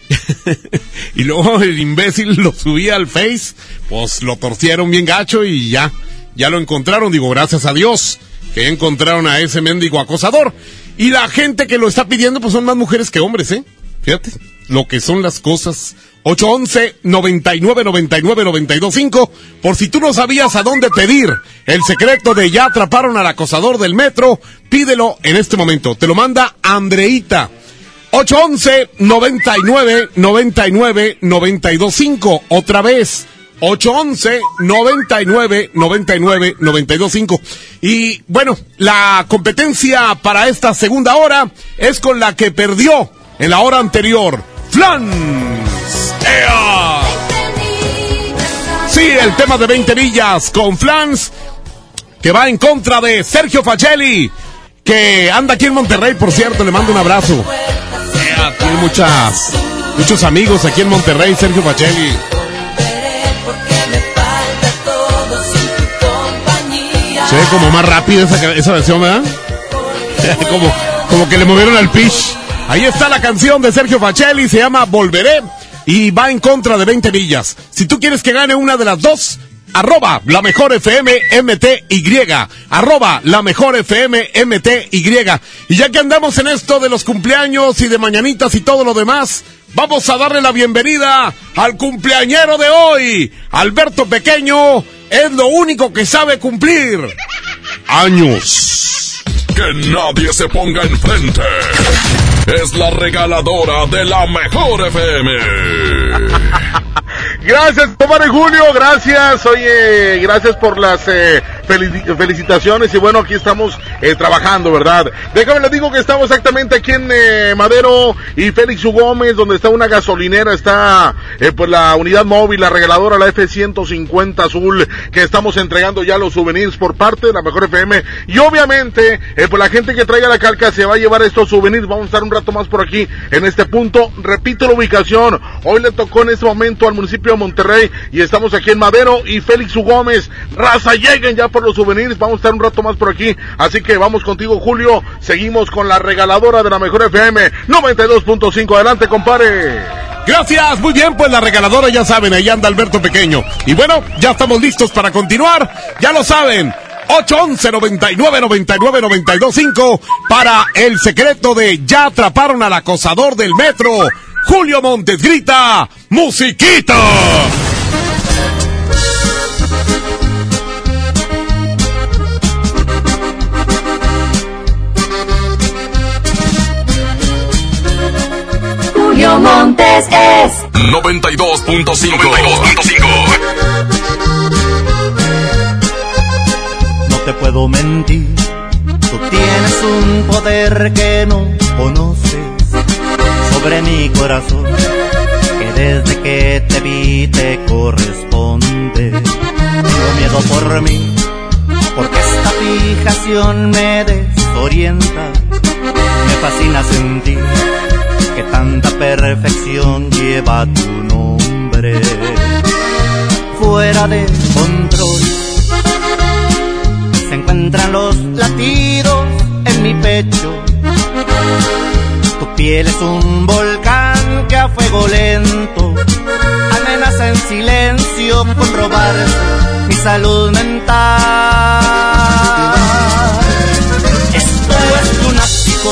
[laughs] y luego el imbécil lo subía al Face, pues lo torcieron bien gacho y ya, ya lo encontraron, digo, gracias a Dios que encontraron a ese mendigo acosador. Y la gente que lo está pidiendo, pues son más mujeres que hombres, ¿eh? Fíjate, lo que son las cosas. 811 99 99 925 por si tú no sabías a dónde pedir el secreto de ya atraparon al acosador del metro, pídelo en este momento. Te lo manda Andreita. 811 99 99 925 otra vez 811 99 99 925 y bueno la competencia para esta segunda hora es con la que perdió en la hora anterior Flans sí el tema de 20 millas con Flans que va en contra de Sergio Facelli que anda aquí en Monterrey por cierto le mando un abrazo ¡Ea! tiene muchas muchos amigos aquí en Monterrey Sergio Facelli Se ve como más rápido esa, esa versión, ¿verdad? [laughs] como, como que le movieron al pitch. Ahí está la canción de Sergio Facelli, se llama Volveré y va en contra de 20 millas. Si tú quieres que gane una de las dos, arroba la mejor FM MTY, arroba la mejor FM MTY. Y ya que andamos en esto de los cumpleaños y de mañanitas y todo lo demás, vamos a darle la bienvenida al cumpleañero de hoy, Alberto Pequeño, es lo único que sabe cumplir. Años. Que nadie se ponga enfrente. Es la regaladora de la mejor FM. [laughs] Gracias, compadre Julio, gracias, oye, gracias por las eh, felici- felicitaciones y bueno, aquí estamos eh, trabajando, ¿verdad? Déjame les digo que estamos exactamente aquí en eh, Madero y Félix U. Gómez, donde está una gasolinera, está eh, pues la unidad móvil, la regaladora, la F-150 azul, que estamos entregando ya los souvenirs por parte de la Mejor FM y obviamente, eh, pues la gente que traiga la calca se va a llevar estos souvenirs, vamos a estar un rato más por aquí en este punto, repito la ubicación, hoy le tocó en este momento al municipio de Monterrey y estamos aquí en Madero y Félix U. Gómez, raza, lleguen ya por los souvenirs, vamos a estar un rato más por aquí, así que vamos contigo Julio, seguimos con la regaladora de la Mejor FM 92.5, adelante compadre. Gracias, muy bien, pues la regaladora ya saben, ahí anda Alberto Pequeño. Y bueno, ya estamos listos para continuar, ya lo saben. 811 99 99 925 para el secreto de ya atraparon al acosador del metro. Julio Montes grita, musiquita. Montes es 92.5. No te puedo mentir, tú tienes un poder que no conoces sobre mi corazón, que desde que te vi te corresponde. Tengo miedo por mí, porque esta fijación me desorienta. Me fascina sentir que tanta perfección lleva tu nombre. Fuera de control se encuentran los latidos en mi pecho. Tu piel es un volcán que a fuego lento amenaza en silencio con robar mi salud mental. Esto es lunático,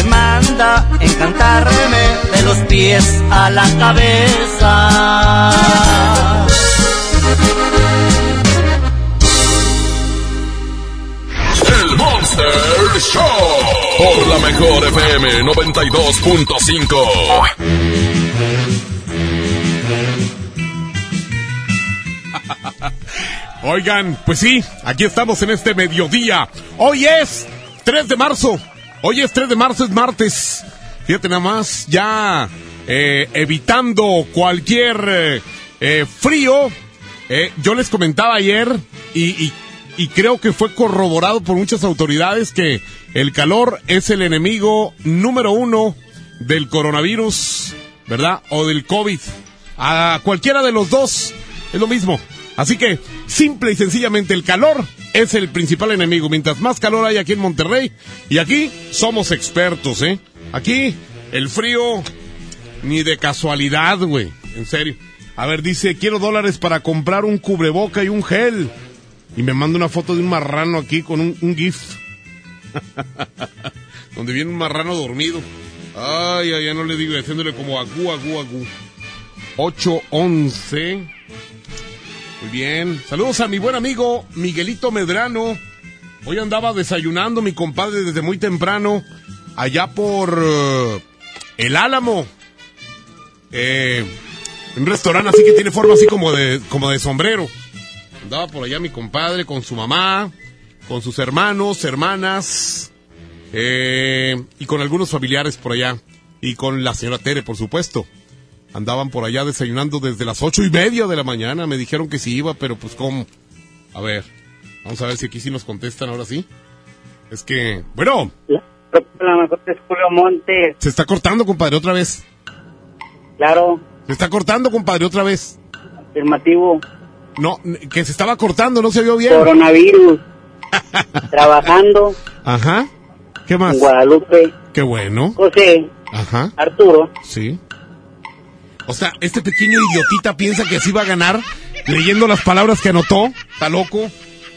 Te manda encantarme de los pies a la cabeza. El Monster Show. Por la mejor FM 92.5. Oigan, pues sí, aquí estamos en este mediodía. Hoy es 3 de marzo. Hoy es 3 de marzo, es martes. Fíjate nada más, ya eh, evitando cualquier eh, eh, frío. Eh, yo les comentaba ayer y, y- y creo que fue corroborado por muchas autoridades que el calor es el enemigo número uno del coronavirus, ¿verdad? O del COVID. A cualquiera de los dos es lo mismo. Así que, simple y sencillamente, el calor es el principal enemigo. Mientras más calor hay aquí en Monterrey, y aquí somos expertos, ¿eh? Aquí, el frío, ni de casualidad, güey. En serio. A ver, dice, quiero dólares para comprar un cubreboca y un gel. Y me manda una foto de un marrano aquí con un, un GIF. [laughs] Donde viene un marrano dormido. Ay, ay, ya no le digo, haciéndole como agú, agú, agú. 811. Muy bien. Saludos a mi buen amigo Miguelito Medrano. Hoy andaba desayunando mi compadre desde muy temprano. Allá por eh, El Álamo. Eh, un restaurante así que tiene forma así como de, como de sombrero. Andaba por allá mi compadre con su mamá, con sus hermanos, hermanas, eh, y con algunos familiares por allá. Y con la señora Tere, por supuesto. Andaban por allá desayunando desde las ocho y media de la mañana. Me dijeron que sí iba, pero pues cómo. A ver, vamos a ver si aquí sí nos contestan ahora sí. Es que, bueno, La mejor es Julio Montes, se está cortando, compadre, otra vez. claro. Se está cortando, compadre, otra vez. Afirmativo. No, que se estaba cortando, no se vio bien. Coronavirus. [laughs] Trabajando Ajá. ¿Qué más? en Guadalupe. Qué bueno. José, Ajá. Arturo. Sí. O sea, este pequeño idiotita piensa que así va a ganar leyendo las palabras que anotó. ¿Está loco?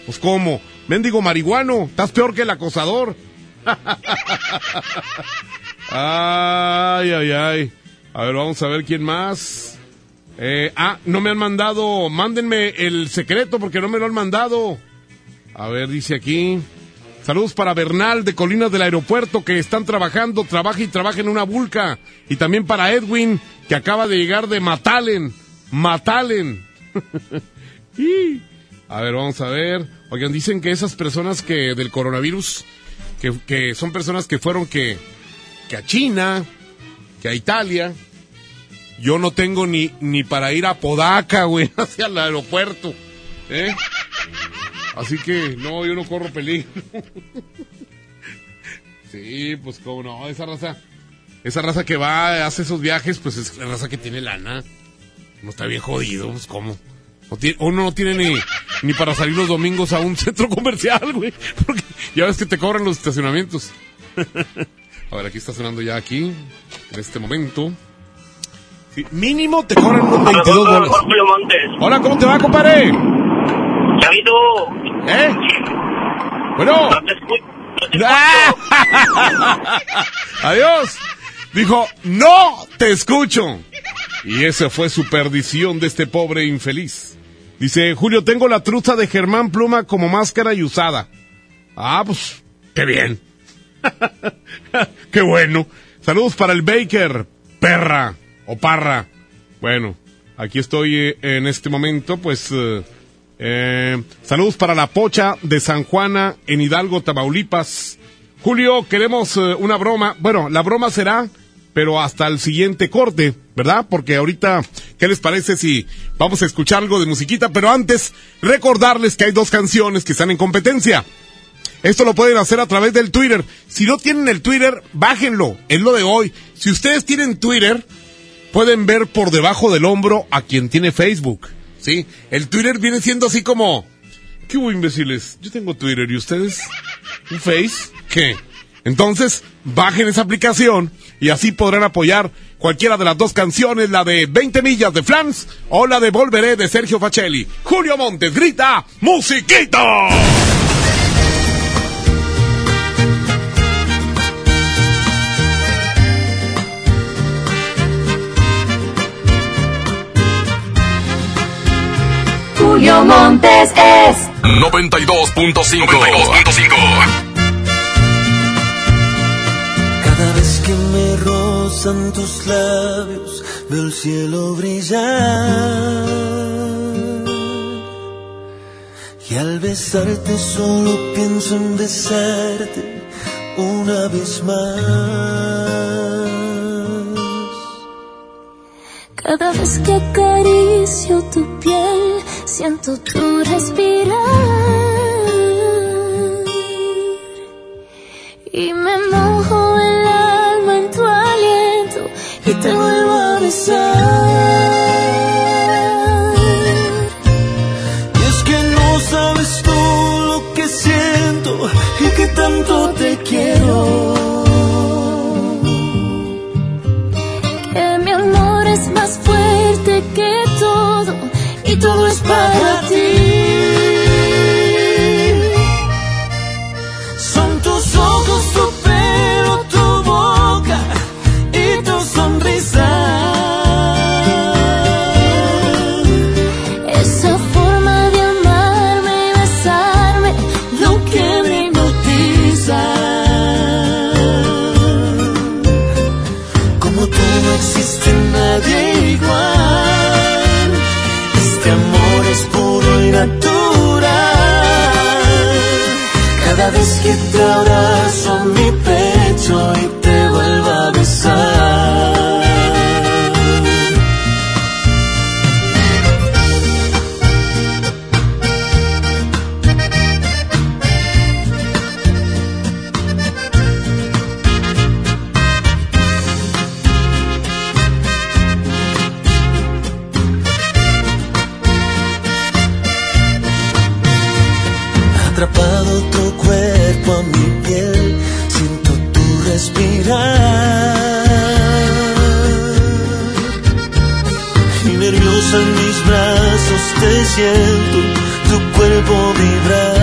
Pues cómo. Mendigo marihuano, estás peor que el acosador. [laughs] ay, ay, ay. A ver, vamos a ver quién más. Eh, ah, no me han mandado. Mándenme el secreto porque no me lo han mandado. A ver, dice aquí. Saludos para Bernal de Colinas del Aeropuerto que están trabajando, trabaja y trabaja en una vulca. Y también para Edwin que acaba de llegar de Matalen. Matalen. [laughs] Y, a ver, vamos a ver. Oigan, dicen que esas personas que del coronavirus, que, que son personas que fueron que, que a China, que a Italia. Yo no tengo ni, ni para ir a Podaca, güey, [laughs] hacia el aeropuerto. ¿Eh? Así que, no, yo no corro peligro. [laughs] sí, pues cómo no, esa raza, esa raza que va, hace esos viajes, pues es la raza que tiene lana. No está bien jodido, pues cómo. Tiene- uno no tiene ni, ni para salir los domingos a un [laughs] centro comercial, güey. Porque ya ves que te cobran los estacionamientos. [laughs] a ver, aquí está sonando ya aquí, en este momento. Sí, mínimo te cobran unos 22 dólares. Hola, ¿cómo te va, compadre? Chavito. ¿Eh? Bueno. [laughs] Adiós. Dijo, no te escucho. Y esa fue su perdición de este pobre infeliz. Dice, Julio, tengo la truza de Germán Pluma como máscara y usada. Ah, pues, qué bien. [laughs] qué bueno. Saludos para el Baker, perra o parra. Bueno, aquí estoy eh, en este momento, pues... eh, eh, saludos para la pocha de San Juana en Hidalgo, Tamaulipas. Julio, queremos eh, una broma. Bueno, la broma será, pero hasta el siguiente corte, ¿verdad? Porque ahorita, ¿qué les parece si vamos a escuchar algo de musiquita? Pero antes, recordarles que hay dos canciones que están en competencia. Esto lo pueden hacer a través del Twitter. Si no tienen el Twitter, bájenlo. Es lo de hoy. Si ustedes tienen Twitter, pueden ver por debajo del hombro a quien tiene Facebook. ¿Sí? El Twitter viene siendo así como... ¿Qué hubo, imbéciles? Yo tengo Twitter y ustedes... ¿Un Face? ¿Qué? Entonces, bajen esa aplicación y así podrán apoyar cualquiera de las dos canciones, la de 20 millas de Flans o la de Volveré de Sergio Facelli. Julio Montes grita, ¡Musiquita! Julio Montes es 92.5. Cada vez que me rozan tus labios, veo el cielo brillar. Y al besarte solo pienso en besarte una vez más. Cada vez que acaricio tu piel, siento tu respirar. Y me mojo el alma en tu aliento y te vuelvo a besar. Y es que no sabes tú lo que siento y que tanto te quiero. Más fuerte que todo y todo es para ti. Siento tu cuerpo vibrar.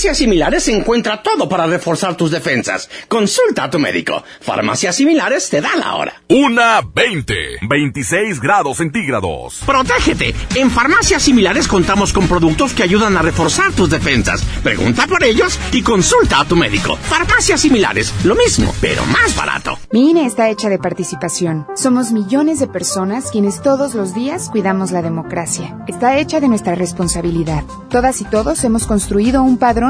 Farmacias similares se encuentra todo para reforzar tus defensas. Consulta a tu médico. Farmacias similares te da la hora. Una 20. 26 grados centígrados. Protégete. En farmacias similares contamos con productos que ayudan a reforzar tus defensas. Pregunta por ellos y consulta a tu médico. Farmacias similares, lo mismo, pero más barato. Mi INE está hecha de participación. Somos millones de personas quienes todos los días cuidamos la democracia. Está hecha de nuestra responsabilidad. Todas y todos hemos construido un padrón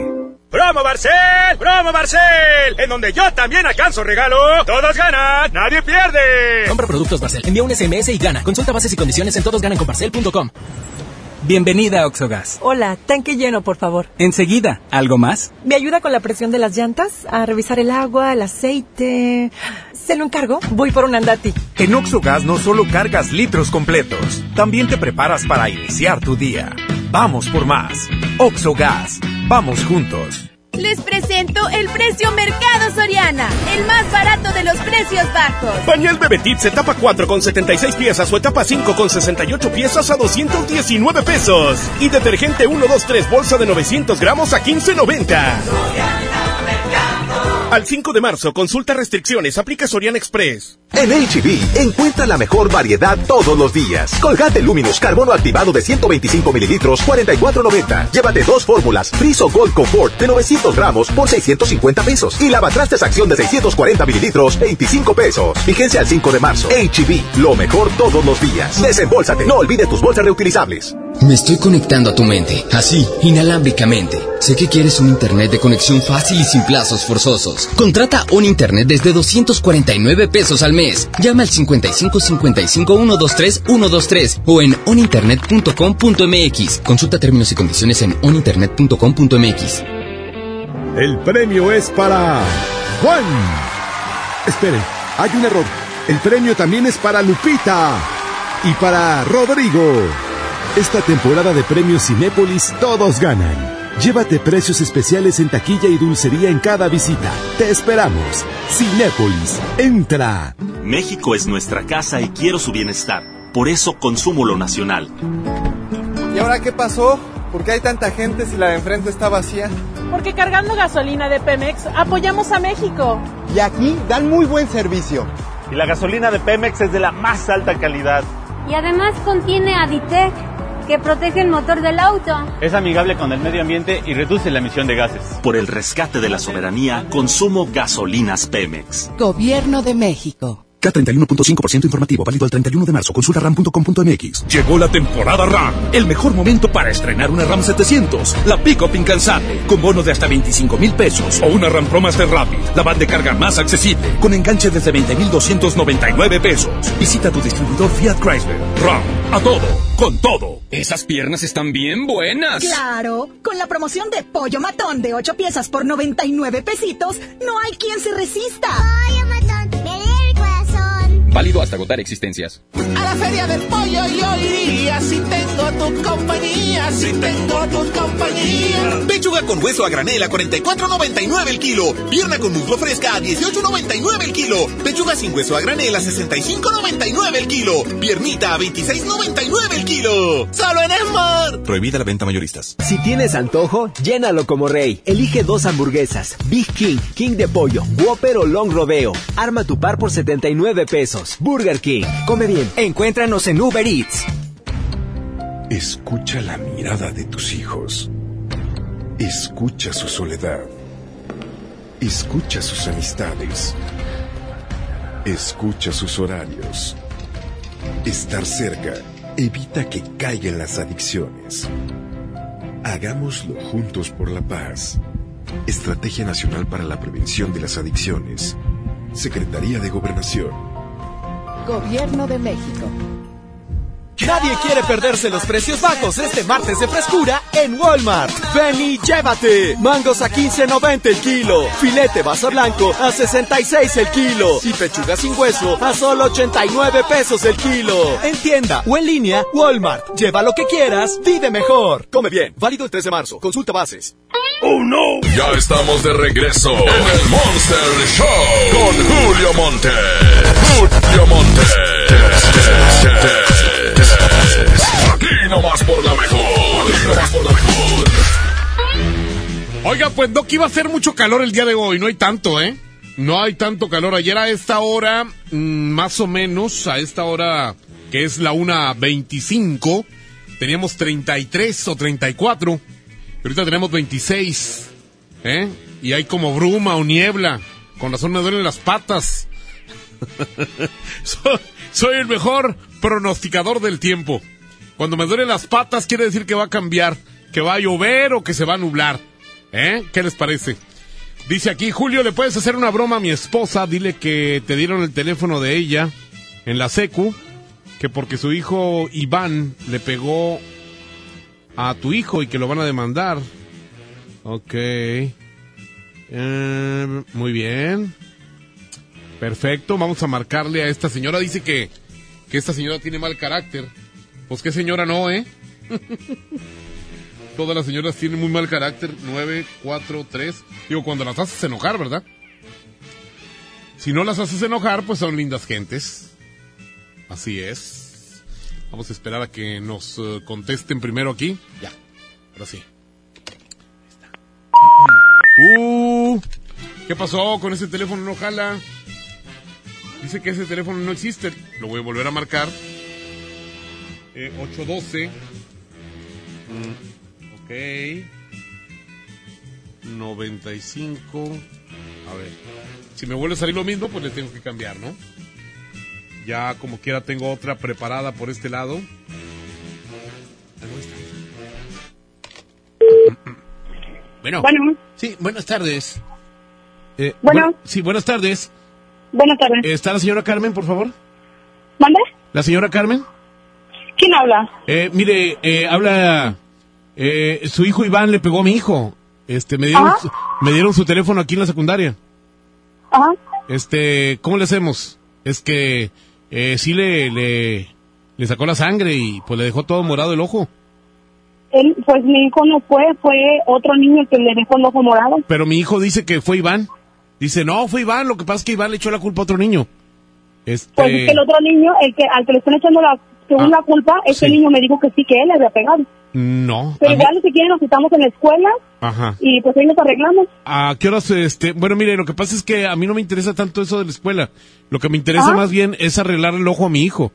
¡Promo Barcel! ¡Promo Barcel! En donde yo también alcanzo regalo. Todos ganan, nadie pierde. Compra productos Barcel, envía un SMS y gana. Consulta bases y condiciones en todosgananconbarcel.com. Bienvenida a Oxogas. Hola, tanque lleno, por favor. Enseguida, ¿algo más? ¿Me ayuda con la presión de las llantas? A revisar el agua, el aceite. ¿Se lo encargo? Voy por un andati. En Oxogas no solo cargas litros completos, también te preparas para iniciar tu día. Vamos por más. Oxogas. Vamos juntos. Les presento el precio Mercado Soriana, el más barato de los precios bajos. Pañal Bebetips etapa 4 con 76 piezas o etapa 5 con 68 piezas a 219 pesos. Y detergente 1, 2, 3 bolsa de 900 gramos a 15.90. Al 5 de marzo, consulta restricciones, aplica Soriana Express. En HB, encuentra la mejor variedad todos los días. Colgate Luminous Carbono activado de 125 mililitros, 44.90. Llévate dos fórmulas, Friso Gold Comfort de 900 gramos por 650 pesos. Y lavatrastes acción de 640 mililitros, 25 pesos. Fíjense al 5 de marzo. HB, lo mejor todos los días. Desembolsate, no olvides tus bolsas reutilizables. Me estoy conectando a tu mente, así, inalámbricamente. Sé que quieres un internet de conexión fácil y sin plazos forzosos. Contrata un internet desde 249 pesos al mes. Llama al 55 55 123 123 o en oninternet.com.mx. Consulta términos y condiciones en oninternet.com.mx. El premio es para Juan. Espere, hay un error. El premio también es para Lupita y para Rodrigo. Esta temporada de premios Cinépolis todos ganan. Llévate precios especiales en taquilla y dulcería en cada visita. Te esperamos. Cinépolis, entra. México es nuestra casa y quiero su bienestar. Por eso consumo lo nacional. ahora qué pasó? ¿Por qué hay tanta gente si la de enfrente está vacía? Porque cargando gasolina de Pemex apoyamos a México. Y aquí dan muy buen servicio. Y la gasolina de Pemex es de la más alta calidad. Y además contiene Aditec, que protege el motor del auto. Es amigable con el medio ambiente y reduce la emisión de gases. Por el rescate de la soberanía, consumo gasolinas Pemex. Gobierno de México. K31.5% informativo, válido al 31 de marzo. Consulta ram.com.mx. Llegó la temporada RAM. El mejor momento para estrenar una RAM 700. La pick-up incansable. Con bono de hasta 25 mil pesos. O una RAM Pro Master Rapid. La van de carga más accesible. Con enganche desde 20,299 pesos. Visita tu distribuidor Fiat Chrysler. RAM. A todo. Con todo. Esas piernas están bien buenas. Claro. Con la promoción de pollo matón de 8 piezas por 99 pesitos, no hay quien se resista. Pollo matón. Válido hasta agotar existencias. A la feria del pollo yo iría si tengo tu compañía, si tengo tu compañía. Pechuga con hueso a granel a 44.99 el kilo. Pierna con muslo fresca a 18.99 el kilo. Pechuga sin hueso a granel a 65.99 el kilo. Piernita a 26.99 el kilo. Solo en Esmar. Prohibida la venta mayoristas. Si tienes antojo, llénalo como rey. Elige dos hamburguesas. Big King, King de pollo, Whopper o Long Rodeo. Arma tu par por 79 pesos. Burger King. Come bien. Encuéntranos en Uber Eats. Escucha la mirada de tus hijos. Escucha su soledad. Escucha sus amistades. Escucha sus horarios. Estar cerca evita que caigan las adicciones. Hagámoslo juntos por la paz. Estrategia Nacional para la Prevención de las Adicciones. Secretaría de Gobernación. Gobierno de México. Nadie quiere perderse los precios bajos este martes de frescura en Walmart. Ven y llévate. Mangos a 15.90 el kilo. Filete basa blanco a 66 el kilo. Y pechuga sin hueso a solo 89 pesos el kilo. En tienda o en línea, Walmart. Lleva lo que quieras, vive mejor. Come bien. Válido el 3 de marzo. Consulta bases. ¡Oh, no! Ya estamos de regreso en el Monster Show con Julio Monte. Julio Monte. Aquí nomás por la mejor. Por la mejor. Oiga, pues no que iba a hacer mucho calor el día de hoy, no hay tanto, ¿eh? No hay tanto calor. Ayer a esta hora, mm, más o menos, a esta hora que es la 1.25, teníamos 33 o 34. Ahorita tenemos 26, ¿eh? Y hay como bruma o niebla. Con razón me duelen las patas. [laughs] soy el mejor pronosticador del tiempo. Cuando me duelen las patas quiere decir que va a cambiar, que va a llover o que se va a nublar. ¿Eh? ¿Qué les parece? Dice aquí, Julio, ¿le puedes hacer una broma a mi esposa? Dile que te dieron el teléfono de ella en la secu, que porque su hijo Iván le pegó a tu hijo y que lo van a demandar. Ok. Eh, muy bien. Perfecto, vamos a marcarle a esta señora. Dice que, que esta señora tiene mal carácter. Pues qué señora no, ¿eh? [laughs] Todas las señoras tienen muy mal carácter. 9, 4, 3. Digo, cuando las haces enojar, ¿verdad? Si no las haces enojar, pues son lindas gentes. Así es. Vamos a esperar a que nos eh, contesten primero aquí. Ya, ahora sí. Uh, ¿Qué pasó con ese teléfono? No jala. Dice que ese teléfono no existe. Lo voy a volver a marcar. Eh, 812. Mm, ok. 95. A ver. Si me vuelve a salir lo mismo, pues le tengo que cambiar, ¿no? Ya como quiera tengo otra preparada por este lado. Bueno. Bueno. Sí, buenas tardes. Eh, Bueno. bu- sí, buenas tardes. Buenas tardes. ¿Está la señora Carmen, por favor? ¿Mande? ¿La señora Carmen? ¿Quién habla? Eh, mire, eh, habla... eh, su hijo Iván le pegó a mi hijo. Este, me dieron, su- me dieron su teléfono aquí en la secundaria. Ajá. Este, ¿cómo le hacemos? Es que eh, sí le, le, le sacó la sangre y pues le dejó todo morado el ojo. Él, pues mi hijo no fue, fue otro niño que le dejó el ojo morado. Pero mi hijo dice que fue Iván. Dice, no, fue Iván, lo que pasa es que Iván le echó la culpa a otro niño. Este, Pues es que el otro niño, el que al que le están echando la segunda culpa, ese sí. niño me dijo que sí, que él le había pegado. No. Pero a mí- igual si quieren nos citamos en la escuela Ajá. y pues ahí nos arreglamos. ¿A qué horas, este? Bueno, mire, lo que pasa es que a mí no me interesa tanto eso de la escuela. Lo que me interesa Ajá. más bien es arreglar el ojo a mi hijo,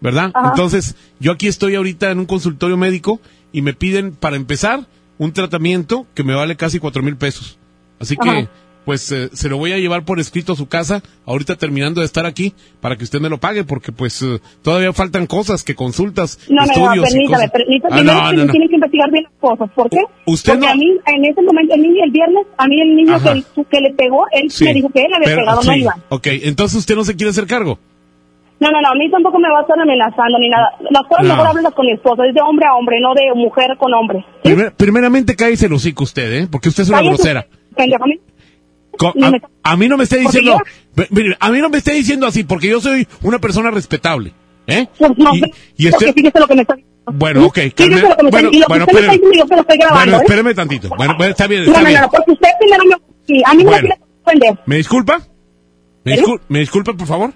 ¿verdad? Ajá. Entonces, yo aquí estoy ahorita en un consultorio médico y me piden, para empezar, un tratamiento que me vale casi cuatro mil pesos. Así que. Pues, eh, se lo voy a llevar por escrito a su casa, ahorita terminando de estar aquí, para que usted me lo pague, porque, pues, eh, todavía faltan cosas, que consultas, No, no, no, estudios y permítame, permítame. Ah, no, que no, no. tienen que investigar bien las cosas. ¿Por qué? Usted Porque no- a mí, en ese momento, el niño, el viernes, a mí el niño que, que le pegó, él Sí. me dijo que él había Pero- pegado, no sí, iba. Ok, entonces usted no se quiere hacer cargo. No, no, no, a mí tampoco me va a estar amenazando ni nada. Las cosas No. mejor háblalas con mi esposo, es de hombre a hombre, no de mujer con hombre. Primer- primeramente cállese el hocico usted, ¿eh? Porque usted es una grosera. pendejo, a a, mí no me esté diciendo... Mire, a mí no me esté diciendo así, porque yo soy una persona respetable, ¿eh? Pues no, Y- y este- lo que me está diciendo. Bueno, ok, que está bueno, que bueno, espéreme. diciendo, yo se lo estoy grabando, Bueno, ¿eh? espéreme tantito. Bueno, bueno, está bien, No, está no, bien. no, porque usted primero me... sí, a mí no Bueno. me ofender. ¿Me disculpa? ¿Me, ¿Eh? discul- ¿Me disculpa, por favor?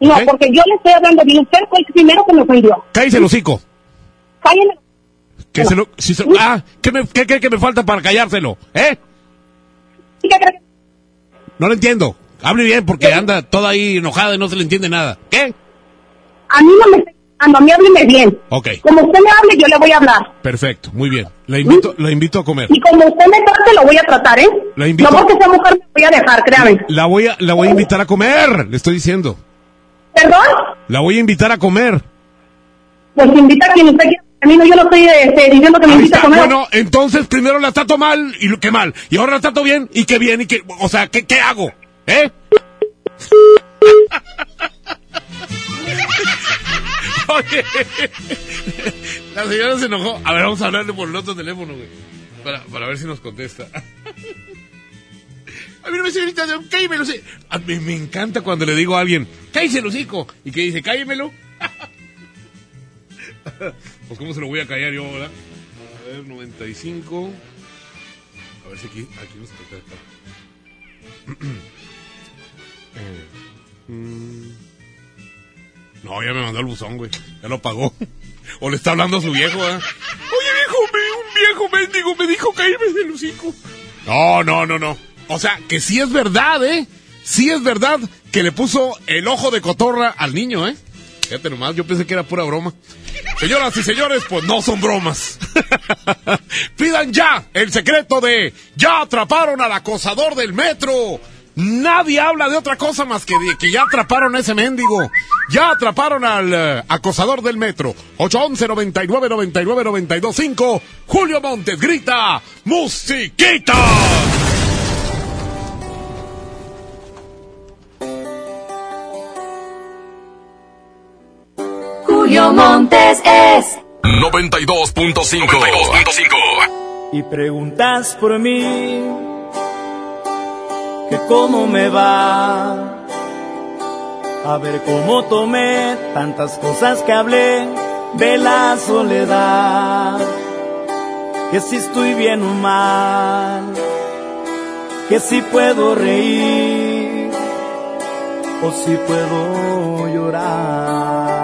No, ¿Ok? porque yo le estoy hablando bien. Usted fue el primero que me ofendió. Cállese el hocico. Cálleme. Que se lo, si se- ah, ¿qué, me, ¿qué cree que me falta para callárselo? ¿Eh? ¿Y qué cree? No lo entiendo. Hable bien porque anda toda ahí enojada y no se le entiende nada. ¿Qué? A mí no me a mí hábleme bien. Ok, Como usted me hable, yo le voy a hablar. perfecto, muy bien. La invito, la invito a comer. Y como usted me trate, lo voy a tratar, ¿eh? La invito- No porque sea mujer me voy a dejar, créame. La voy a, la voy a invitar a comer, le estoy diciendo. ¿Perdón? La voy a invitar a comer. Pues invita a quien usted quiera. No, yo no estoy este, diciendo que me Ahí invite a está. comer. Bueno, entonces primero la trato mal y que mal. Y ahora la trato bien y que bien y que, o sea, ¿qué, qué hago? ¿Eh? [laughs] Oye, la señora se enojó. A ver, vamos a hablarle por el otro teléfono, güey. Para, para ver si nos contesta. [laughs] A mí no me señorita. A mí me encanta cuando le digo a alguien, cállese el hocico. Y que dice, cállemelo. [laughs] pues cómo se lo voy a callar yo ahora. A ver, 95. A ver si aquí, aquí nos contesta. [clears throat] Eh, mm. No, ya me mandó el buzón, güey. Ya lo pagó. [laughs] O le está hablando a su viejo, ¿eh? Oye, viejo, me- un viejo mendigo me dijo cálleme el hocico. No, no, no, no. O sea, que sí es verdad, ¿eh? Sí es verdad que le puso el ojo de cotorra al niño, ¿eh? Fíjate nomás, yo pensé que era pura broma. Señoras y señores, pues no son bromas. [laughs] Pidan ya el secreto de ya atraparon al acosador del metro. Nadie habla de otra cosa más que de que ya atraparon a ese mendigo. Ya atraparon al eh, acosador del metro. 811 99 99 92 5. Julio Montes grita ¡Musiquita! Julio Montes es 92.5. 92.5. y preguntas por mí, que cómo me va. A ver cómo tomé tantas cosas que hablé de la soledad. Que si estoy bien o mal, que si puedo reír o si puedo llorar.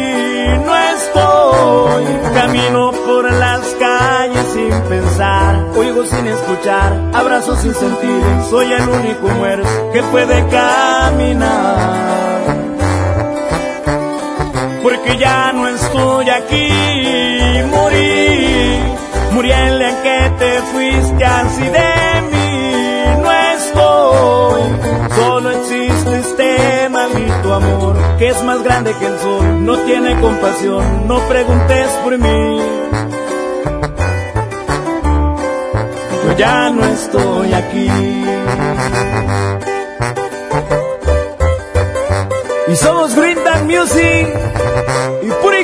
camino por las calles sin pensar, oigo sin escuchar, abrazo sin sentir, soy el único muerto que puede caminar. Porque ya no estoy aquí, morí, morí en que te fuiste así de es más grande que el sol, no tiene compasión, no preguntes por mí. Yo ya no estoy aquí. Y somos Green Music y Puri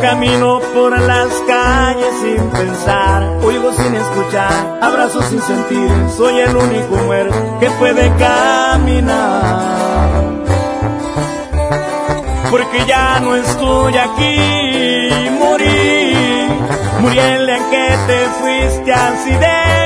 camino por las calles sin pensar, oigo sin escuchar, abrazo sin sentir, soy el único muerto que puede caminar porque ya no estoy aquí. Morí, morí en que te fuiste así de.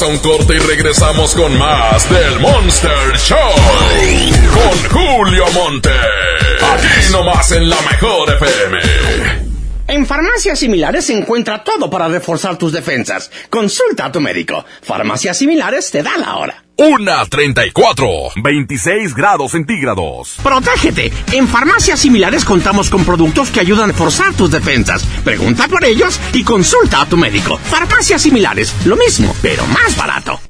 A un corte y regresamos con más del Monster Show. Con Julio Monte. Aquí nomás en la mejor FM. En farmacias similares se encuentra todo para reforzar tus defensas. Consulta a tu médico. Farmacias similares te da la hora. Una 34, 26 grados centígrados. Protégete. En farmacias similares contamos con productos que ayudan a reforzar tus defensas. Pregunta por ellos y consulta a tu médico. Farmacias similares, lo mismo, pero más barato.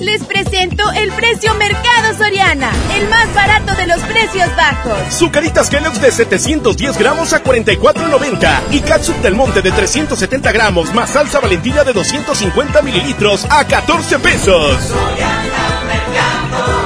Les presento el precio Mercado Soriana, el más barato de los precios bajos. Zucaritas Kellogg's de 710 gramos a 44.90 y Catsup del Monte de 370 gramos más salsa Valentina de 250 mililitros a 14 pesos.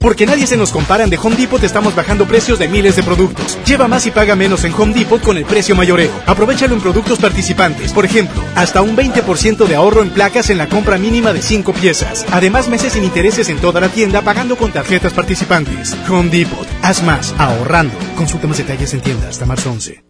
Porque nadie se nos comparan de Home Depot estamos bajando precios de miles de productos. Lleva más y paga menos en Home Depot con el precio mayoreo. Aprovechalo en productos participantes. Por ejemplo, hasta un 20% de ahorro en placas en la compra mínima de 5 piezas. Además, meses sin intereses en toda la tienda pagando con tarjetas participantes. Home Depot. Haz más ahorrando. Consulta más detalles en tienda hasta marzo 11.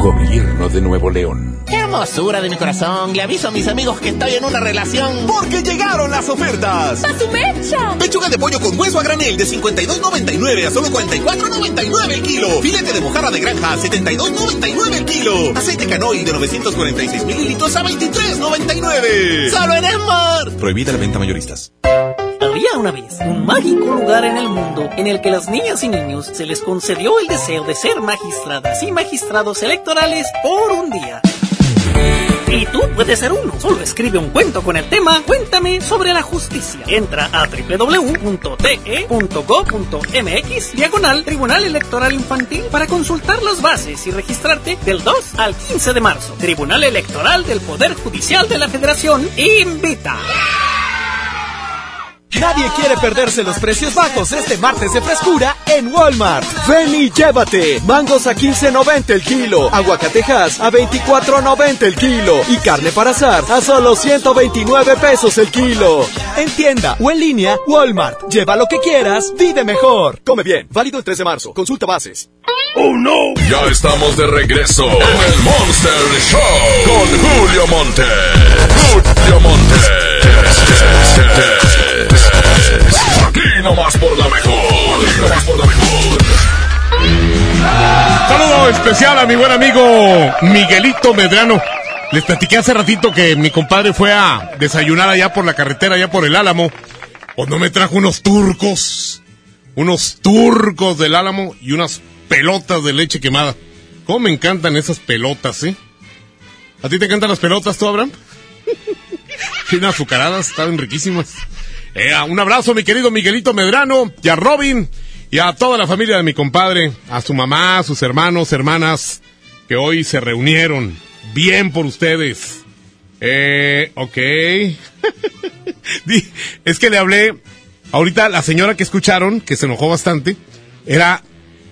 Gobierno de Nuevo León. ¡Qué hermosura de mi corazón! Le aviso a mis amigos que estoy en una relación. Porque llegaron las ofertas. ¡A su mecha! Pechuga de pollo con hueso a granel de 52.99 a solo 44.99 el kilo. Filete de mojarra de granja a 72.99 el kilo. Aceite canoil de 946 mililitros a 23.99. ¡Solo en Esmar! Prohibida la venta mayoristas. Había una vez un mágico lugar en el mundo en el que las niñas y niños se les concedió el deseo de ser magistradas y magistrados electorales por un día. Y tú puedes ser uno. Solo escribe un cuento con el tema Cuéntame sobre la justicia. Entra a www.te.gov.mx diagonal Tribunal Electoral Infantil para consultar las bases y registrarte del 2 al 15 de marzo. Tribunal Electoral del Poder Judicial de la Federación invita. Nadie quiere perderse los precios bajos este martes de frescura en Walmart. Ven y llévate. Mangos a 15.90 el kilo, aguacatejas a 24.90 el kilo y carne para asar a solo 129 pesos el kilo. En tienda o en línea, Walmart. Lleva lo que quieras, vive mejor. Come bien. Válido el 3 de marzo. Consulta bases. ¡Oh, no! Ya estamos de regreso en el Monster Show con Julio Monte. Julio Monte. Aquí nomás por. Saludo especial a mi buen amigo Miguelito Medrano. Les platiqué hace ratito que mi compadre fue a desayunar allá por la carretera, allá por el Álamo. O no me trajo unos turcos. Unos turcos del Álamo y unas pelotas de leche quemada. ¿Cómo me encantan esas pelotas, eh? ¿A ti te encantan las pelotas, tú, Abraham? Bien azucaradas, estaban riquísimas. Eh, un abrazo, mi querido Miguelito Medrano, y a Robin, y a toda la familia de mi compadre, a su mamá, a sus hermanos, hermanas, que hoy se reunieron. Bien por ustedes. Eh, ok. [laughs] Es que le hablé, ahorita la señora que escucharon, que se enojó bastante, era,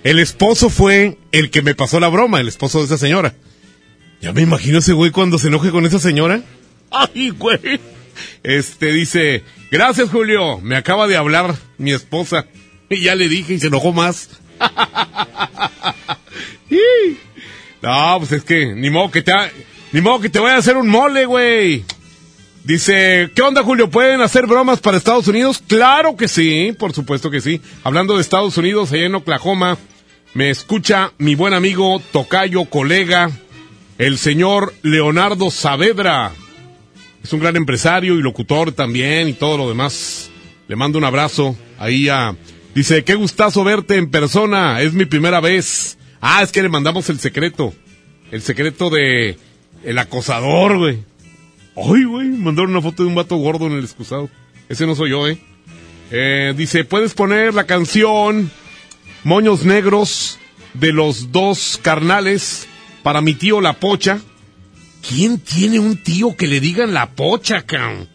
el esposo fue el que me pasó la broma, el esposo de esa señora. Ya me imagino ese güey cuando se enoje con esa señora. Ay, güey. Este dice, gracias Julio, me acaba de hablar mi esposa. [laughs] Y ya le dije y se enojó más. [laughs] No, pues es que ni modo que te, ha- ni modo que te vaya a hacer un mole, güey. Dice, ¿qué onda Julio? ¿Pueden hacer bromas para Estados Unidos? Claro que sí, por supuesto que sí. Hablando de Estados Unidos, allá en Oklahoma, me escucha mi buen amigo, tocayo, colega, el señor Leonardo Saavedra. Es un gran empresario y locutor también y todo lo demás. Le mando un abrazo ahí a... Dice, qué gustazo verte en persona, es mi primera vez. Ah, es que le mandamos el secreto. El secreto de el acosador, güey. Ay, güey, mandaron una foto de un vato gordo en el excusado. Ese no soy yo, ¿eh? Eh, dice, ¿puedes poner la canción Moños Negros de los dos carnales para mi tío La Pocha? ¿Quién tiene un tío que le digan La Pocha, cabrón?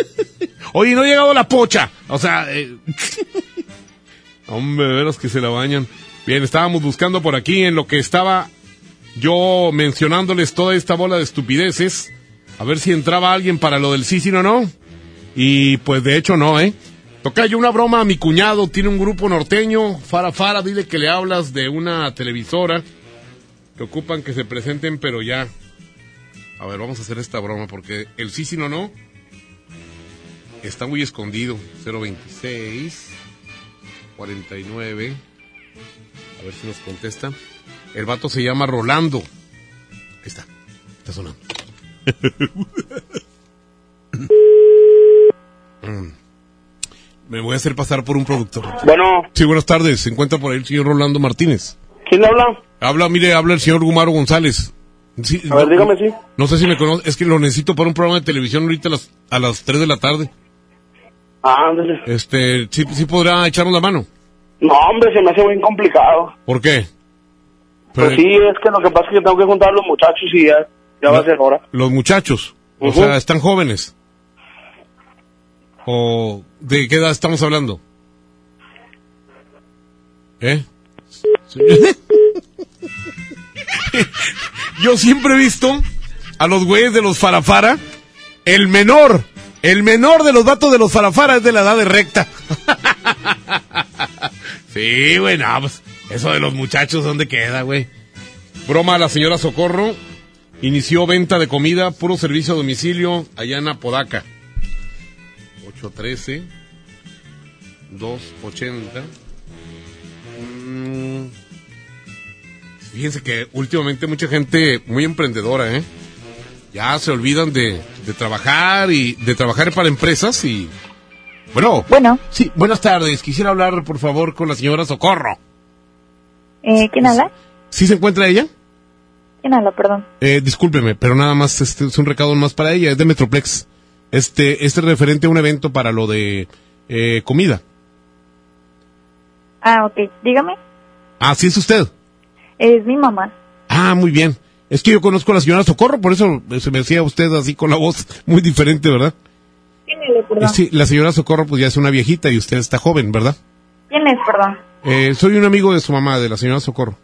[laughs] Oye, no ha llegado La Pocha. O sea, eh, [laughs] hombre, de veras que se la bañan. Bien, estábamos buscando por aquí en lo que estaba yo mencionándoles toda esta bola de estupideces. A ver si entraba alguien para lo del sí, sí, no, no. Y pues de hecho no, ¿eh? Toca yo una broma a mi cuñado, tiene un grupo norteño. Fara Fara, dile que le hablas de una televisora. Que ocupan que se presenten, pero ya. A ver, vamos a hacer esta broma porque el sí, sí, no, no. Está muy escondido. 026 49. A ver si nos contesta. El vato se llama Rolando. Ahí está. Está sonando. [laughs] Me voy a hacer pasar por un productor. Bueno. Sí, buenas tardes. Se encuentra por ahí el señor Rolando Martínez. ¿Quién habla? Habla, mire, habla el señor Gumaro González. Sí, A ver, no- dígame, sí. No sé si me conoce. Es que lo necesito para un programa de televisión ahorita a las, a las 3 de la tarde. Ah, ándale. Este, sí, sí podrá echarnos la mano. No, hombre, se me hace muy complicado. ¿Por qué? Pues sí, es que lo que pasa es que tengo que juntar a los muchachos y ya Ya va a ser hora. Los muchachos. O sea, están jóvenes. ¿O de qué edad estamos hablando? ¿Eh? Sí. [laughs] Yo siempre he visto a los güeyes de los farafara, el menor, el menor de los vatos de los farafara es de la edad de recta. [laughs] Sí, güey, no, pues, eso de los muchachos, ¿dónde queda, güey? Broma la señora Socorro. Inició venta de comida, puro servicio a domicilio, allá en Apodaca. 813 280. Fíjense que últimamente mucha gente muy emprendedora, ¿eh? Ya se olvidan de, de trabajar y de trabajar para empresas y... Bueno. Bueno. Sí, buenas tardes. Quisiera hablar, por favor, con la señora Socorro. Eh, ¿Quién habla? ¿Sí se encuentra ella? ¿Quién habla, perdón? Eh, discúlpeme, pero nada más este es un recado más para ella, es de Metroplex. Este, este es referente a un evento para lo de eh, comida. Ah, ok. Dígame. Ah, sí es usted. Es mi mamá. Ah, muy bien. Es que yo conozco a la señora Socorro, por eso se me decía usted así con la voz muy diferente, ¿verdad? Sí, la señora Socorro pues ya es una viejita y usted está joven, ¿verdad? ¿Quién es, perdón? Eh, soy un amigo de su mamá, de la señora Socorro.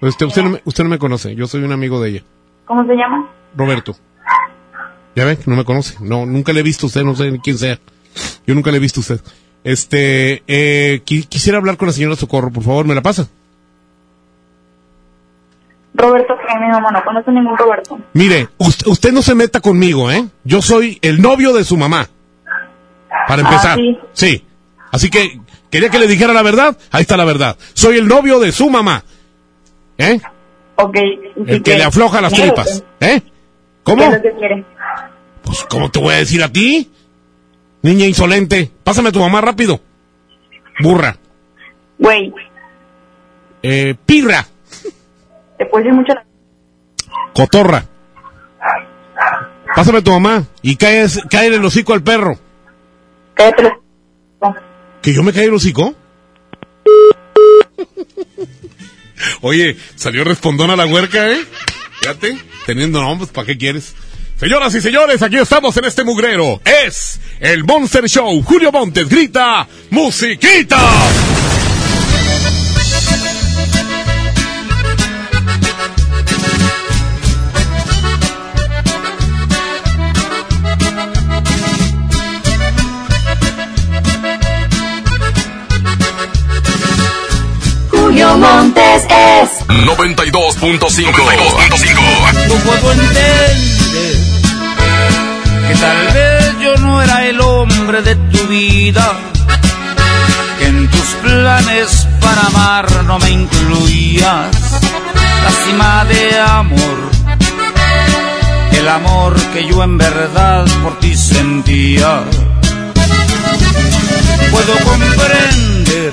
Este, usted, no me, usted no me conoce, yo soy un amigo de ella. ¿Cómo se llama? Roberto. Ya ve, no me conoce. No, nunca le he visto a usted, no sé ni quién sea. Yo nunca le he visto a usted. Este, eh, qui- quisiera hablar con la señora Socorro, por favor, ¿me la pasa? Roberto, mi mamá no conoce ningún Roberto. Mire, usted, usted no se meta conmigo, ¿eh? Yo soy el novio de su mamá. Para empezar. Ah, sí. Sí. Así que, ¿quería que le dijera la verdad? Ahí está la verdad. Soy el novio de su mamá. ¿Eh? Ok. El que le afloja las tripas. ¿Eh? ¿Cómo? ¿Qué es lo que quiere? Pues, ¿cómo te voy a decir a ti? Niña insolente. Pásame a tu mamá rápido. Burra. Güey, Eh, pirra. Te puedo decir mucho. Cotorra. Pásame a tu mamá y cae en el hocico al perro. Cállate ¿Que yo me caí el hocico? Oye, salió respondón a la huerca, ¿eh? Fíjate, teniendo nombres, ¿para qué quieres? Señoras y señores, aquí estamos en este mugrero. Es el Monster Show. Julio Montes grita, ¡Musiquita! Montes es 92.5. No puedo entender que tal vez yo no era el hombre de tu vida, que en tus planes para amar no me incluías. La cima de amor, el amor que yo en verdad por ti sentía. Puedo comprender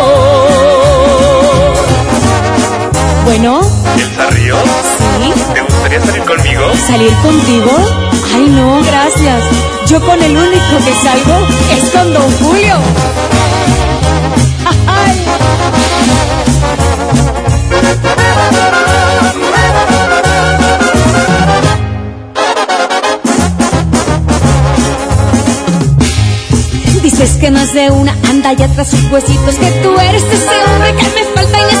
Bueno, ¿Elsa Ríos? Sí. ¿Te gustaría salir conmigo? ¿salir contigo? Ay, no, gracias. Yo con el único que salgo es con Don Julio. Ay. Dices que más de una anda ya tras sus huesitos Que tú eres ese hombre que me falta y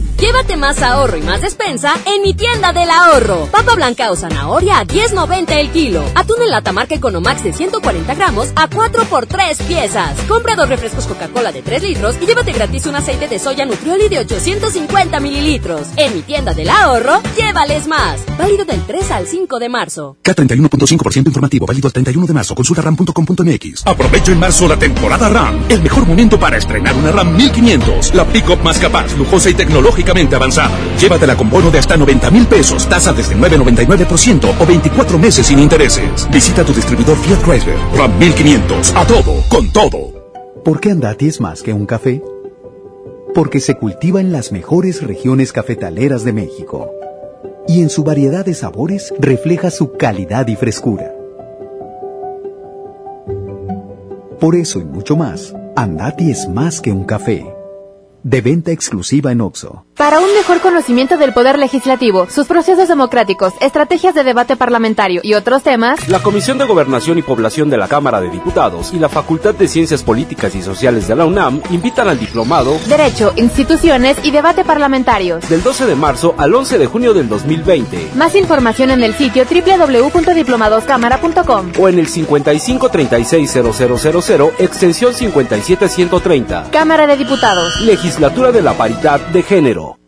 Llévate más ahorro y más despensa en mi tienda del ahorro. Papa blanca o zanahoria a 10.90 el kilo. Atún en lata marca Economax de 140 gramos a 4 por 3 piezas. Compra dos refrescos Coca-Cola de 3 litros y llévate gratis un aceite de soya Nutrioli de 850 mililitros. En mi tienda del ahorro, llévales más. Válido del 3 al 5 de marzo. K31.5% informativo, válido al 31 de marzo. Consulta ram.com.mx. Aprovecho en marzo la temporada RAM. El mejor momento para estrenar una RAM 1500. La pick-up más capaz, lujosa y tecnológicamente avanzada. Llévatela con bono de hasta 90 mil pesos, tasa desde 9,99% o 24 meses sin intereses. Visita tu distribuidor Fiat Chrysler. RAM 1500. A todo, con todo. ¿Por qué Andati es más que un café? Porque se cultiva en las mejores regiones cafetaleras de México. Y en su variedad de sabores refleja su calidad y frescura. Por eso y mucho más, Andati es más que un café. De venta exclusiva en Oxo. Para un mejor conocimiento del Poder Legislativo, sus procesos democráticos, estrategias de debate parlamentario y otros temas, la Comisión de Gobernación y Población de la Cámara de Diputados y la Facultad de Ciencias Políticas y Sociales de la UNAM invitan al diplomado Derecho, Instituciones y Debate Parlamentarios del 12 de marzo al 11 de junio del 2020. Más información en el sitio www.diplomadoscámara.com o en el 55360000 extensión 57130. Cámara de Diputados. Legislatura de la Paridad de Género.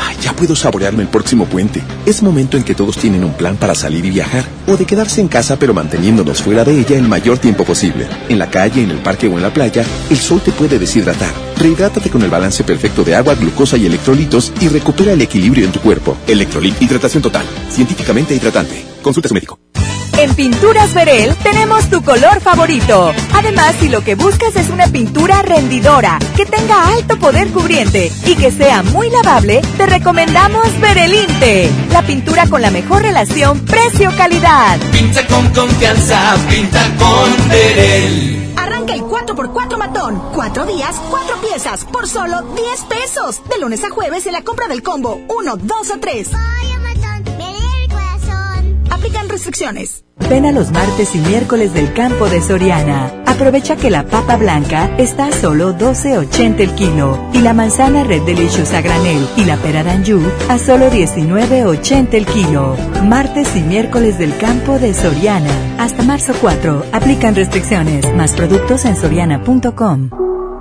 Ay, ya puedo saborearme el próximo puente. Es momento en que todos tienen un plan para salir y viajar, o de quedarse en casa pero manteniéndonos fuera de ella el mayor tiempo posible. En la calle, en el parque o en la playa, el sol te puede deshidratar. Rehidrátate con el balance perfecto de agua, glucosa y electrolitos y recupera el equilibrio en tu cuerpo. Electrolit, hidratación total, científicamente hidratante. Consulta a su médico. En Pinturas Verel tenemos tu color favorito. Además, si lo que buscas es una pintura rendidora, que tenga alto poder cubriente y que sea muy lavable, te recomendamos Verelinte, la pintura con la mejor relación precio-calidad. Pinta con confianza, pinta con Verel. Arranca el 4x4 matón. Cuatro días, cuatro piezas, por solo 10 pesos. De lunes a jueves en la compra del combo 1, 2 o 3. Ven a los martes y miércoles del campo de Soriana. Aprovecha que la papa blanca está a solo 12.80 el kilo y la manzana Red Delicious a granel y la pera d'Anjou a solo 19.80 el kilo. Martes y miércoles del campo de Soriana. Hasta marzo 4. Aplican restricciones. Más productos en soriana.com.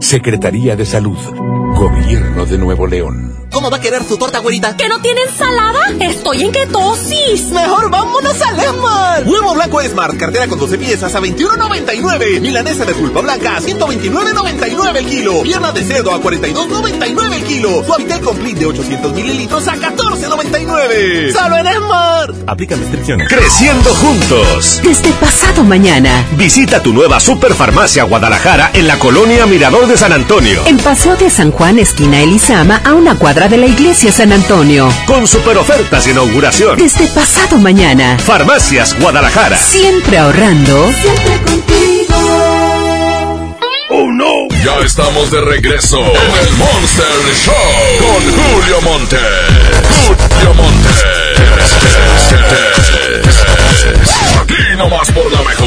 Secretaría de Salud. Gobierno de Nuevo León. ¿Cómo va a querer su torta, güerita? ¿Que no tiene ensalada? Estoy en ketosis. Mejor vámonos al Esmar. Huevo blanco Esmar, cartera con 12 piezas a 21.99. Milanesa de pulpa blanca a 129.99 el kilo. Pierna de cerdo a 42.99 el kilo. Suavitel complete de 800 mililitros a 14.99. ¡Solo en Esmar! Aplica restricciones. Creciendo juntos. Desde pasado mañana. Visita tu nueva Superfarmacia Guadalajara en la colonia Mirador de San Antonio. En Paseo de San Juan, esquina Elizama, a una cuadra de la iglesia San Antonio. Con super ofertas de inauguración. Desde pasado mañana. Farmacias Guadalajara. Siempre ahorrando. Siempre contigo. Oh no. Ya estamos de regreso en el Monster Show con Julio Monte. Julio Monte. Aquí nomás por la mejor.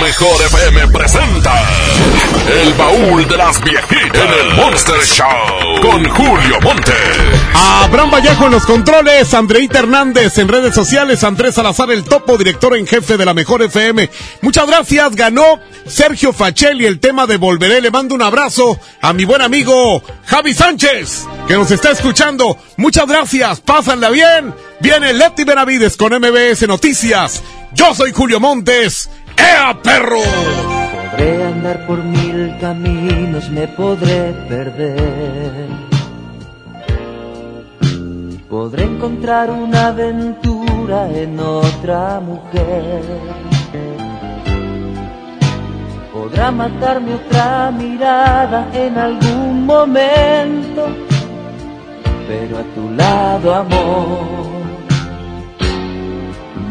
Mejor FM presenta El baúl de las viejitas en el Monster Show con Julio Monte. Abraham Vallejo en los controles, Andreita Hernández en redes sociales, Andrés Salazar el topo, director en jefe de la mejor FM. Muchas gracias, ganó Sergio Fachelli el tema de Volveré. Le mando un abrazo a mi buen amigo Javi Sánchez, que nos está escuchando. Muchas gracias, pásenla bien. Viene Leti Benavides con MBS Noticias. Yo soy Julio Montes. ¡Ea, perro! Podré andar por mil caminos, me podré perder. Podré encontrar una aventura en otra mujer. Podrá matarme otra mirada en algún momento. Pero a tu lado, amor,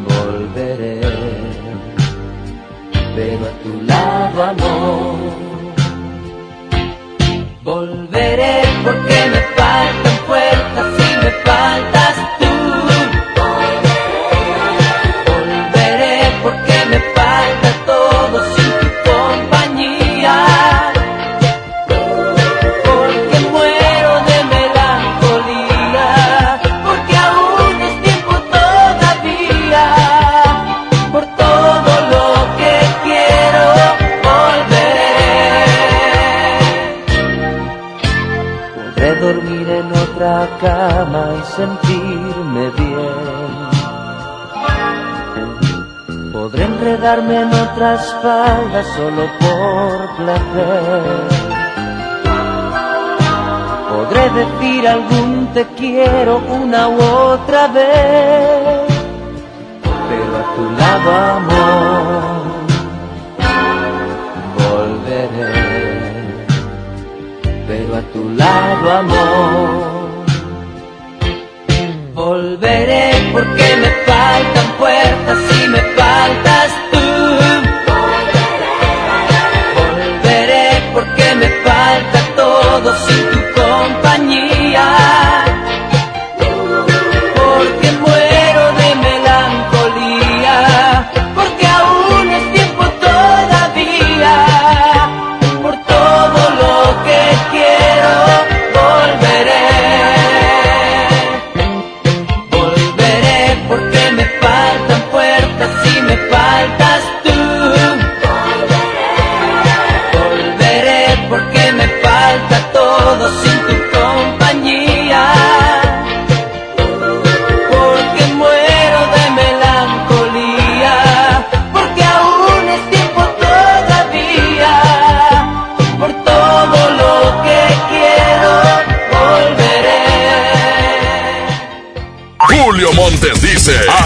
volveré pero a tu lado amor. Volveré porque me faltan fuerzas y me faltas sentirme bien. Podré enredarme en otras faldas solo por placer. Podré decir algún te quiero una u otra vez, pero a tu lado amor volveré, pero a tu lado amor volveré porque me faltan puertas y me faltas